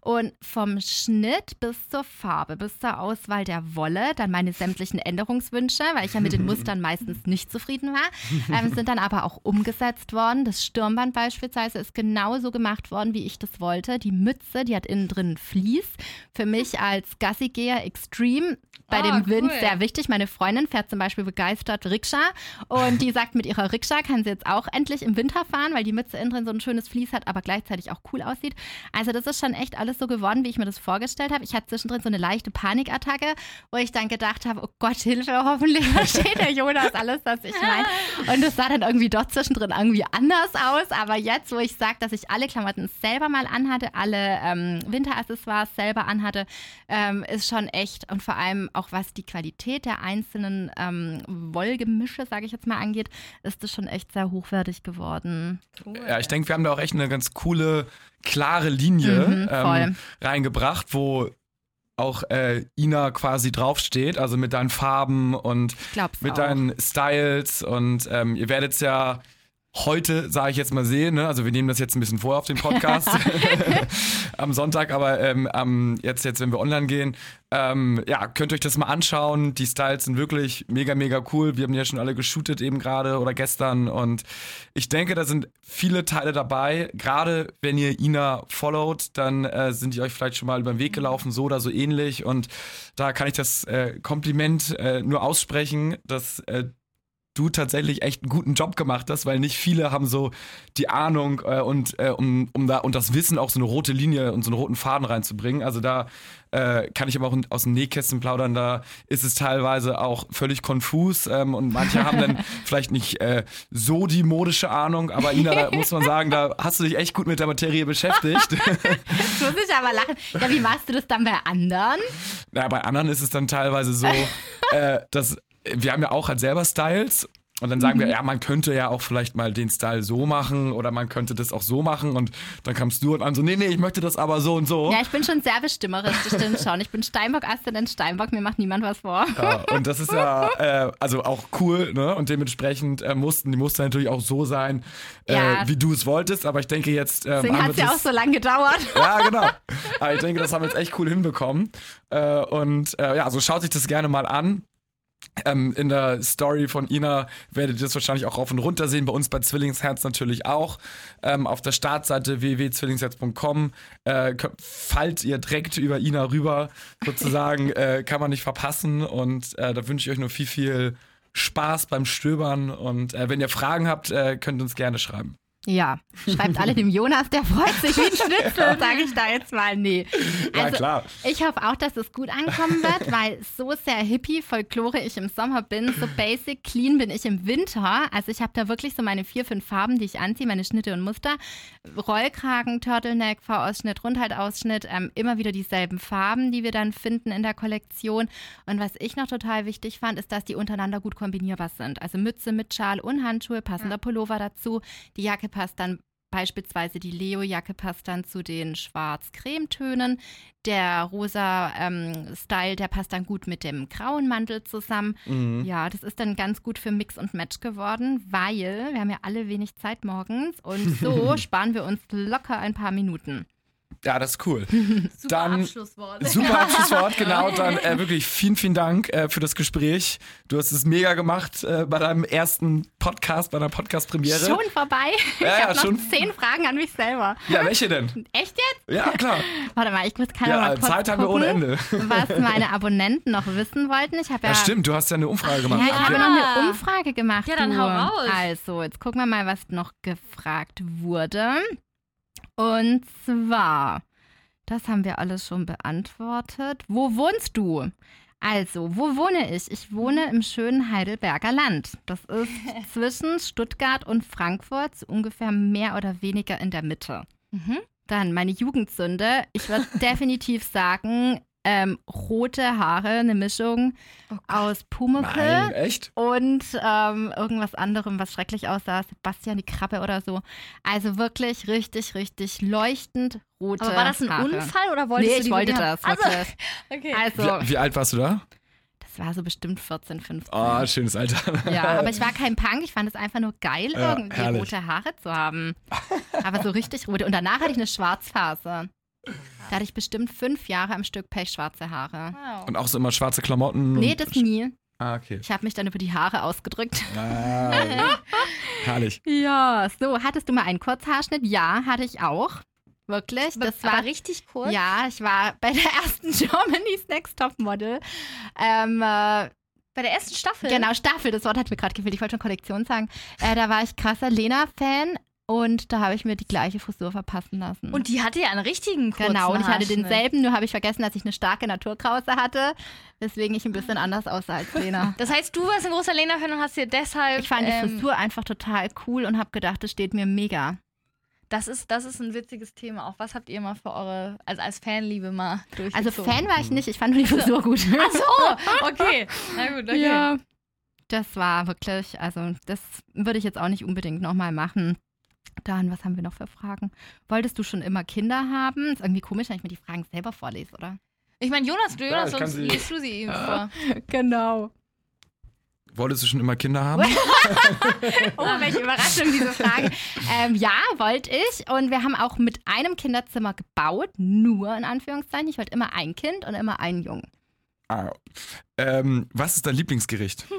Und vom Schnitt bis zur Farbe, bis zur Auswahl der Wolle, dann meine sämtlichen Änderungswünsche, weil ich ja mit den *laughs* Mustern meistens nicht zufrieden war, ähm, sind dann aber auch umgesetzt worden. Das Stirnband beispielsweise ist genauso gemacht worden, wie ich das wollte. Die Mütze, die hat innen drin Vlies. Für mich als Gassigeher Extreme bei Ah, dem Wind cool. sehr wichtig. Meine Freundin fährt zum Beispiel begeistert Rikscha und die sagt, mit ihrer Rikscha kann sie jetzt auch endlich im Winter fahren, weil die Mütze innen drin so ein schönes Vlies hat, aber gleichzeitig auch cool aussieht. Also das ist schon echt alles so geworden, wie ich mir das vorgestellt habe. Ich hatte zwischendrin so eine leichte Panikattacke, wo ich dann gedacht habe, oh Gott, Hilfe, hoffentlich *laughs* versteht der Jonas alles, was ich meine. Und es sah dann irgendwie doch zwischendrin irgendwie anders aus. Aber jetzt, wo ich sage, dass ich alle Klamotten selber mal anhatte, alle ähm, Winteraccessoires selber anhatte, ähm, ist schon echt und vor allem auch was die Qualität der einzelnen ähm, Wollgemische, sage ich jetzt mal, angeht, ist das schon echt sehr hochwertig geworden. Ja, ich denke, wir haben da auch echt eine ganz coole, klare Linie Mhm, ähm, reingebracht, wo auch äh, Ina quasi draufsteht, also mit deinen Farben und mit auch. deinen Styles und ähm, ihr werdet es ja heute, sage ich jetzt mal, sehen. Ne? Also wir nehmen das jetzt ein bisschen vor auf den Podcast *laughs* *laughs* am Sonntag, aber ähm, am, jetzt, jetzt, wenn wir online gehen, ähm, ja, könnt ihr euch das mal anschauen. Die Styles sind wirklich mega, mega cool. Wir haben ja schon alle geshootet eben gerade oder gestern und ich denke, da sind viele Teile dabei. Gerade wenn ihr Ina followt, dann äh, sind die euch vielleicht schon mal über den Weg gelaufen, so oder so ähnlich und da kann ich das äh, Kompliment äh, nur aussprechen, dass äh, du tatsächlich echt einen guten Job gemacht hast, weil nicht viele haben so die Ahnung äh, und äh, um, um da und das Wissen auch so eine rote Linie und so einen roten Faden reinzubringen. Also da äh, kann ich aber auch aus dem Nähkästchen plaudern, da ist es teilweise auch völlig konfus ähm, und manche haben dann *laughs* vielleicht nicht äh, so die modische Ahnung, aber Ina, da muss man sagen, da hast du dich echt gut mit der Materie beschäftigt. *laughs* Jetzt muss ich aber lachen. Ja, wie machst du das dann bei anderen? Na, bei anderen ist es dann teilweise so, äh, dass wir haben ja auch halt selber Styles und dann sagen wir, ja, man könnte ja auch vielleicht mal den Style so machen oder man könnte das auch so machen und dann kamst du und an so, nee, nee, ich möchte das aber so und so. Ja, ich bin schon sehr bestimmerisch, das stimmt schon. Ich bin Steinbock, Aszendent Steinbock, mir macht niemand was vor. Ja, und das ist ja äh, also auch cool, ne? Und dementsprechend äh, mussten die Muster natürlich auch so sein, äh, Ja. wie du es wolltest. Aber ich denke jetzt. Ähm, Deswegen hat es ja auch so lange gedauert. Ja, genau. Aber ich denke, das haben wir jetzt echt cool hinbekommen. Äh, und äh, ja, so schaut sich das gerne mal an. Ähm, in der Story von Ina werdet ihr das wahrscheinlich auch rauf und runter sehen. Bei uns bei Zwillingsherz natürlich auch. Ähm, auf der Startseite www.zwillingsherz.com äh, fallt ihr direkt über Ina rüber, sozusagen, *laughs* äh, kann man nicht verpassen. Und äh, da wünsche ich euch nur viel, viel Spaß beim Stöbern. Und äh, wenn ihr Fragen habt, äh, könnt ihr uns gerne schreiben. Ja, schreibt alle dem Jonas, der freut sich wie ein *laughs* Schnitzel, sage ich da jetzt mal. Nee. Ja, Also, klar. Ich hoffe auch, dass es gut ankommen wird, weil so sehr hippie, Folklore ich im Sommer bin, so basic, clean bin ich im Winter. Also ich habe da wirklich so meine vier, fünf Farben, die ich anziehe, meine Schnitte und Muster. Rollkragen, Turtleneck, V-Ausschnitt, Rundhaltausschnitt, ähm, immer wieder dieselben Farben, die wir dann finden in der Kollektion. Und was ich noch total wichtig fand, ist, dass die untereinander gut kombinierbar sind. Also Mütze mit Schal und Handschuhe, passender Pullover dazu. Die Jacke passt dann Beispielsweise die Leo-Jacke passt dann zu den schwarz-creme-Tönen. Der rosa ähm, Style, der passt dann gut mit dem grauen Mantel zusammen. Mhm. Ja, das ist dann ganz gut für Mix und Match geworden, weil wir haben ja alle wenig Zeit morgens und so *laughs* sparen wir uns locker ein paar Minuten. Ja, das ist cool. *laughs* Super Dann- Abschlusswort. Super *laughs* Abschlusswort, genau. Dann äh, wirklich vielen, vielen Dank äh, für das Gespräch. Du hast es mega gemacht äh, bei deinem ersten Podcast, bei deiner Podcast-Premiere. Schon vorbei? Ja, ich ja, habe noch schon. zehn Fragen an mich selber. Ja, welche denn? Echt jetzt? Ja, klar. Warte mal, ich muss mal Ja, kurz Zeit haben wir ohne Ende. was *laughs* meine Abonnenten noch wissen wollten. Ich habe ja, Ja, stimmt, du hast ja eine Umfrage gemacht. Ja, ich habe Ja. noch eine Umfrage gemacht. Ja, dann du. hau raus. Also, jetzt gucken wir mal, was noch gefragt wurde. Und zwar, das haben wir alles schon beantwortet. Wo wohnst du? Also, wo wohne ich? Ich wohne im schönen Heidelberger Land. Das ist *laughs* zwischen Stuttgart und Frankfurt, so ungefähr mehr oder weniger in der Mitte. Mhm. Dann meine Jugendsünde. Ich würde *laughs* definitiv sagen, ähm, rote Haare, eine Mischung Oh aus Pumuckl Nein, echt? und ähm, irgendwas anderem, was schrecklich aussah. Sebastian die Krabbe oder so. Also wirklich richtig, richtig leuchtend rote Aber war das ein Haare. Unfall oder wolltest Nee, du ich die wollte wirklich das. Also, *laughs* okay. Also, Wie, wie alt warst du da? das Das war so bestimmt 14, 15. Oh, schönes Alter. Ja, *laughs* aber ich war kein Punk, ich fand es einfach nur geil, Ja, irgendwie herrlich. rote Haare zu haben. Aber so richtig rote. Und danach hatte ich eine Schwarzphase. Da hatte ich bestimmt fünf Jahre am Stück pechschwarze Haare. Wow. Und auch so immer schwarze Klamotten. Nee, das nie. Ah, okay. Ich habe mich dann über die Haare ausgedrückt. Ah, herrlich. Ja, so, hattest du mal einen Kurzhaarschnitt? Ja, hatte ich auch. Wirklich. Das war aber richtig kurz. Ja, ich war bei der ersten *laughs* Germany's Next Top Model. Ähm, äh, Bei der ersten Staffel. genau, Staffel, das Wort hat mir gerade gefehlt. Ich wollte schon Kollektion sagen. Äh, da war ich krasser Lena-Fan und da habe ich mir die gleiche Frisur verpassen lassen. Und die hatte ja einen richtigen kurzen Genau, und ich hatte denselben, nur habe ich vergessen, dass ich eine starke Naturkrause hatte, weswegen ich ein bisschen anders aussah als Lena. *laughs* Das heißt, du warst ein großer Lena-Fan und hast dir deshalb. Ich fand die ähm, Frisur einfach total cool und habe gedacht, das steht mir mega. Das ist, das ist ein witziges Thema. Auch was habt ihr mal für eure, also als Fanliebe mal durchgezogen? Also Fan war ich nicht, ich fand nur die Frisur gut. *laughs* Ach so, okay. Na gut, okay. Ja. Das war wirklich, also das würde ich jetzt auch nicht unbedingt nochmal machen. Dann, was haben wir noch für Fragen? Wolltest du schon immer Kinder haben? Ist irgendwie komisch, wenn ich mir die Fragen selber vorlese, oder? Ich meine, Jonas, du, Jonas, sonst sie- liest du sie ihm vor. *laughs* Genau. Wolltest du schon immer Kinder haben? *laughs* Oh, welche Überraschung, diese Frage. ähm, ja, wollte ich. Und wir haben auch mit einem Kinderzimmer gebaut, nur in Anführungszeichen. Ich wollte immer ein Kind und immer einen Jungen. Ah. Ähm, was ist dein Lieblingsgericht? *laughs*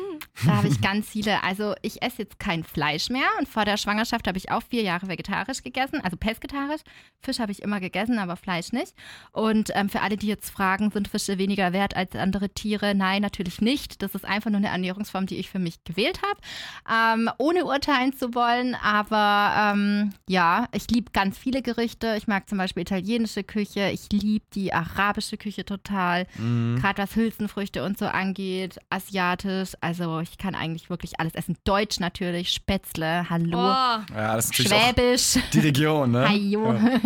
Da habe ich ganz viele. Also ich esse jetzt kein Fleisch mehr und vor der Schwangerschaft habe ich auch vier Jahre vegetarisch gegessen, also pesketarisch. Fisch habe ich immer gegessen, aber Fleisch nicht. Und ähm, für alle, die jetzt fragen, sind Fische weniger wert als andere Tiere? Nein, natürlich nicht. Das ist einfach nur eine Ernährungsform, die ich für mich gewählt habe, ähm, ohne urteilen zu wollen. Aber ähm, ja, ich liebe ganz viele Gerichte. Ich mag zum Beispiel italienische Küche. Ich liebe die arabische Küche total. Mhm. Gerade was Hülsenfrüchte und so angeht, asiatisch, also ich kann eigentlich wirklich alles essen. Deutsch natürlich, Spätzle, Hallo, Oh, Ja, das ist Schwäbisch, die Region, ne? *laughs* Hajo. Ja.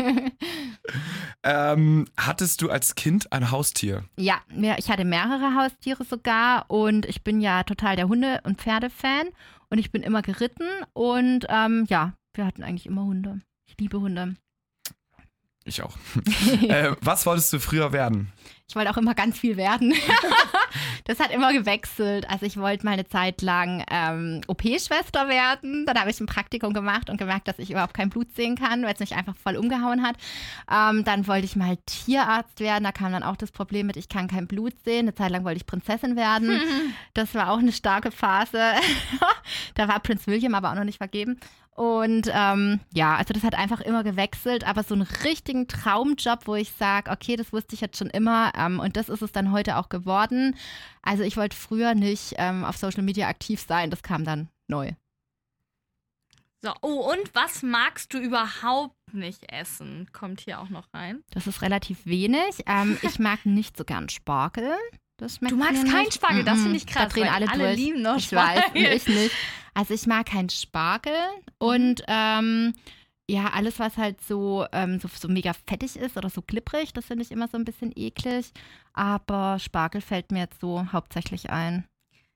Ähm, hattest du als Kind ein Haustier? Ja, ich hatte mehrere Haustiere sogar und ich bin ja total der Hunde- und Pferdefan und ich bin immer geritten und ähm, ja, wir hatten eigentlich immer Hunde. Ich liebe Hunde. Ich auch. *laughs* äh, was wolltest du früher werden? Ich wollte auch immer ganz viel werden. *laughs* das hat immer gewechselt. Also ich wollte mal eine Zeit lang ähm, OP-Schwester werden. Dann habe ich ein Praktikum gemacht und gemerkt, dass ich überhaupt kein Blut sehen kann, weil es mich einfach voll umgehauen hat. Ähm, dann wollte ich mal Tierarzt werden. Da kam dann auch das Problem mit, ich kann kein Blut sehen. Eine Zeit lang wollte ich Prinzessin werden. *laughs* Das war auch eine starke Phase. da war Prinz William aber auch noch nicht vergeben. Und ähm, ja, also das hat einfach immer gewechselt, aber so einen richtigen Traumjob, wo ich sage, okay, das wusste ich jetzt schon immer ähm, und das ist es dann heute auch geworden. Also ich wollte früher nicht ähm, auf Social Media aktiv sein, das kam dann neu. so. oh, und was magst du überhaupt nicht essen? Kommt hier auch noch rein. Das ist relativ wenig. Ähm, ich mag *laughs* nicht so gern Spargel. Das Du magst keinen nicht. Spargel, das Mhm. finde ich krass. Da drehen alle, alle durch. lieben noch ich weiß, Spargel. ich nicht. *laughs* Also ich mag keinen Spargel und ähm, ja, alles, was halt so, ähm, so, so mega fettig ist oder so klipprig, das finde ich immer so ein bisschen eklig. Aber Spargel fällt mir jetzt so hauptsächlich ein.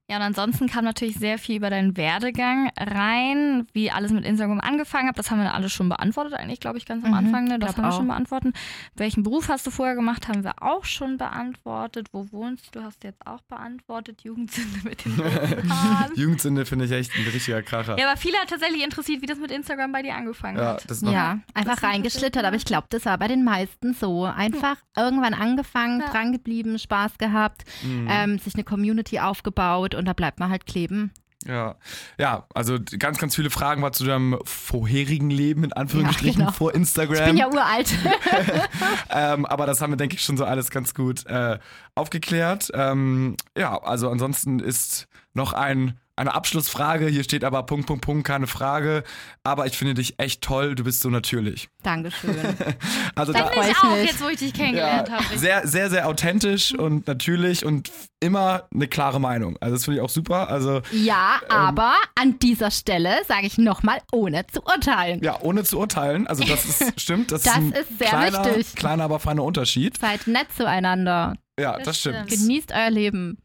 Ja, und ansonsten kam natürlich sehr viel über deinen Werdegang rein, wie alles mit Instagram angefangen hat. Das haben wir alles schon beantwortet, eigentlich, glaube ich, ganz am Mhm, Anfang. Ne? Das haben wir auch. schon beantwortet. Welchen Beruf hast du vorher gemacht, haben wir auch schon beantwortet. Wo wohnst du, hast du jetzt auch beantwortet. Jugendsünde mit den. *laughs* Jugendsünde finde ich echt ein richtiger Kracher. Ja, aber viele hat tatsächlich interessiert, wie das mit Instagram bei dir angefangen Ja, hat. das Ja, einfach reingeschlittert, aber ich glaube, das war bei den meisten so. Einfach irgendwann angefangen, Ja. dran geblieben, Spaß gehabt, Mhm. ähm, sich eine Community aufgebaut und da bleibt man halt kleben. Ja, ja, also ganz, ganz viele Fragen war zu deinem vorherigen Leben, in Anführungsstrichen, Ja, genau. vor Instagram. Ich bin ja uralt. *laughs* *laughs* ähm, aber das haben wir, denke ich, schon so alles ganz gut äh, aufgeklärt. Ähm, ja, also ansonsten ist noch ein, eine Abschlussfrage. Hier steht aber Punkt, Punkt, Punkt, keine Frage. Aber ich finde dich echt toll. Du bist so natürlich. Dankeschön. *laughs* Also da, freu ich ich auch, mich. jetzt wo ich dich ja, kennengelernt habe. sehr, sehr, sehr authentisch und natürlich und immer eine klare Meinung. Also das finde ich auch super. Also Ja, aber an dieser Stelle sage ich nochmal, ohne zu urteilen. ja, ohne zu urteilen. Also das ist *laughs* stimmt. Das, Das ist, ein ist sehr kleiner, wichtig. kleiner, aber feiner Unterschied. Seid nett zueinander. Ja, Das das, stimmt. stimmt. Genießt euer Leben.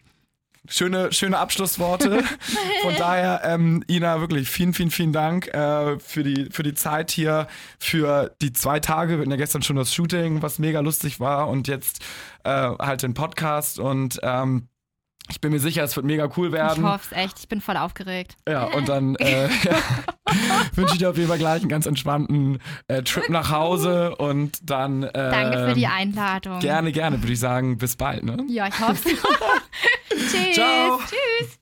Schöne, schöne Abschlussworte. *laughs* Von daher, ähm, Ina, wirklich vielen, vielen, vielen Dank äh, für, die, für die Zeit hier, für die zwei Tage. Wir hatten ja gestern schon das Shooting, was mega lustig war und jetzt äh, halt den Podcast und ähm, Ich bin mir sicher, es wird mega cool Ich werden. hoffe es echt. Ich bin voll aufgeregt. Ja, und dann äh, ja, *laughs* wünsche ich dir auf jeden Fall gleich einen ganz entspannten äh, Trip nach Hause und dann. Äh, Danke für die Einladung. Gerne, gerne, würde ich sagen. Bis bald, ne? Ja, ich hoffe es. *laughs* Tschüss. Ciao. Tschüss.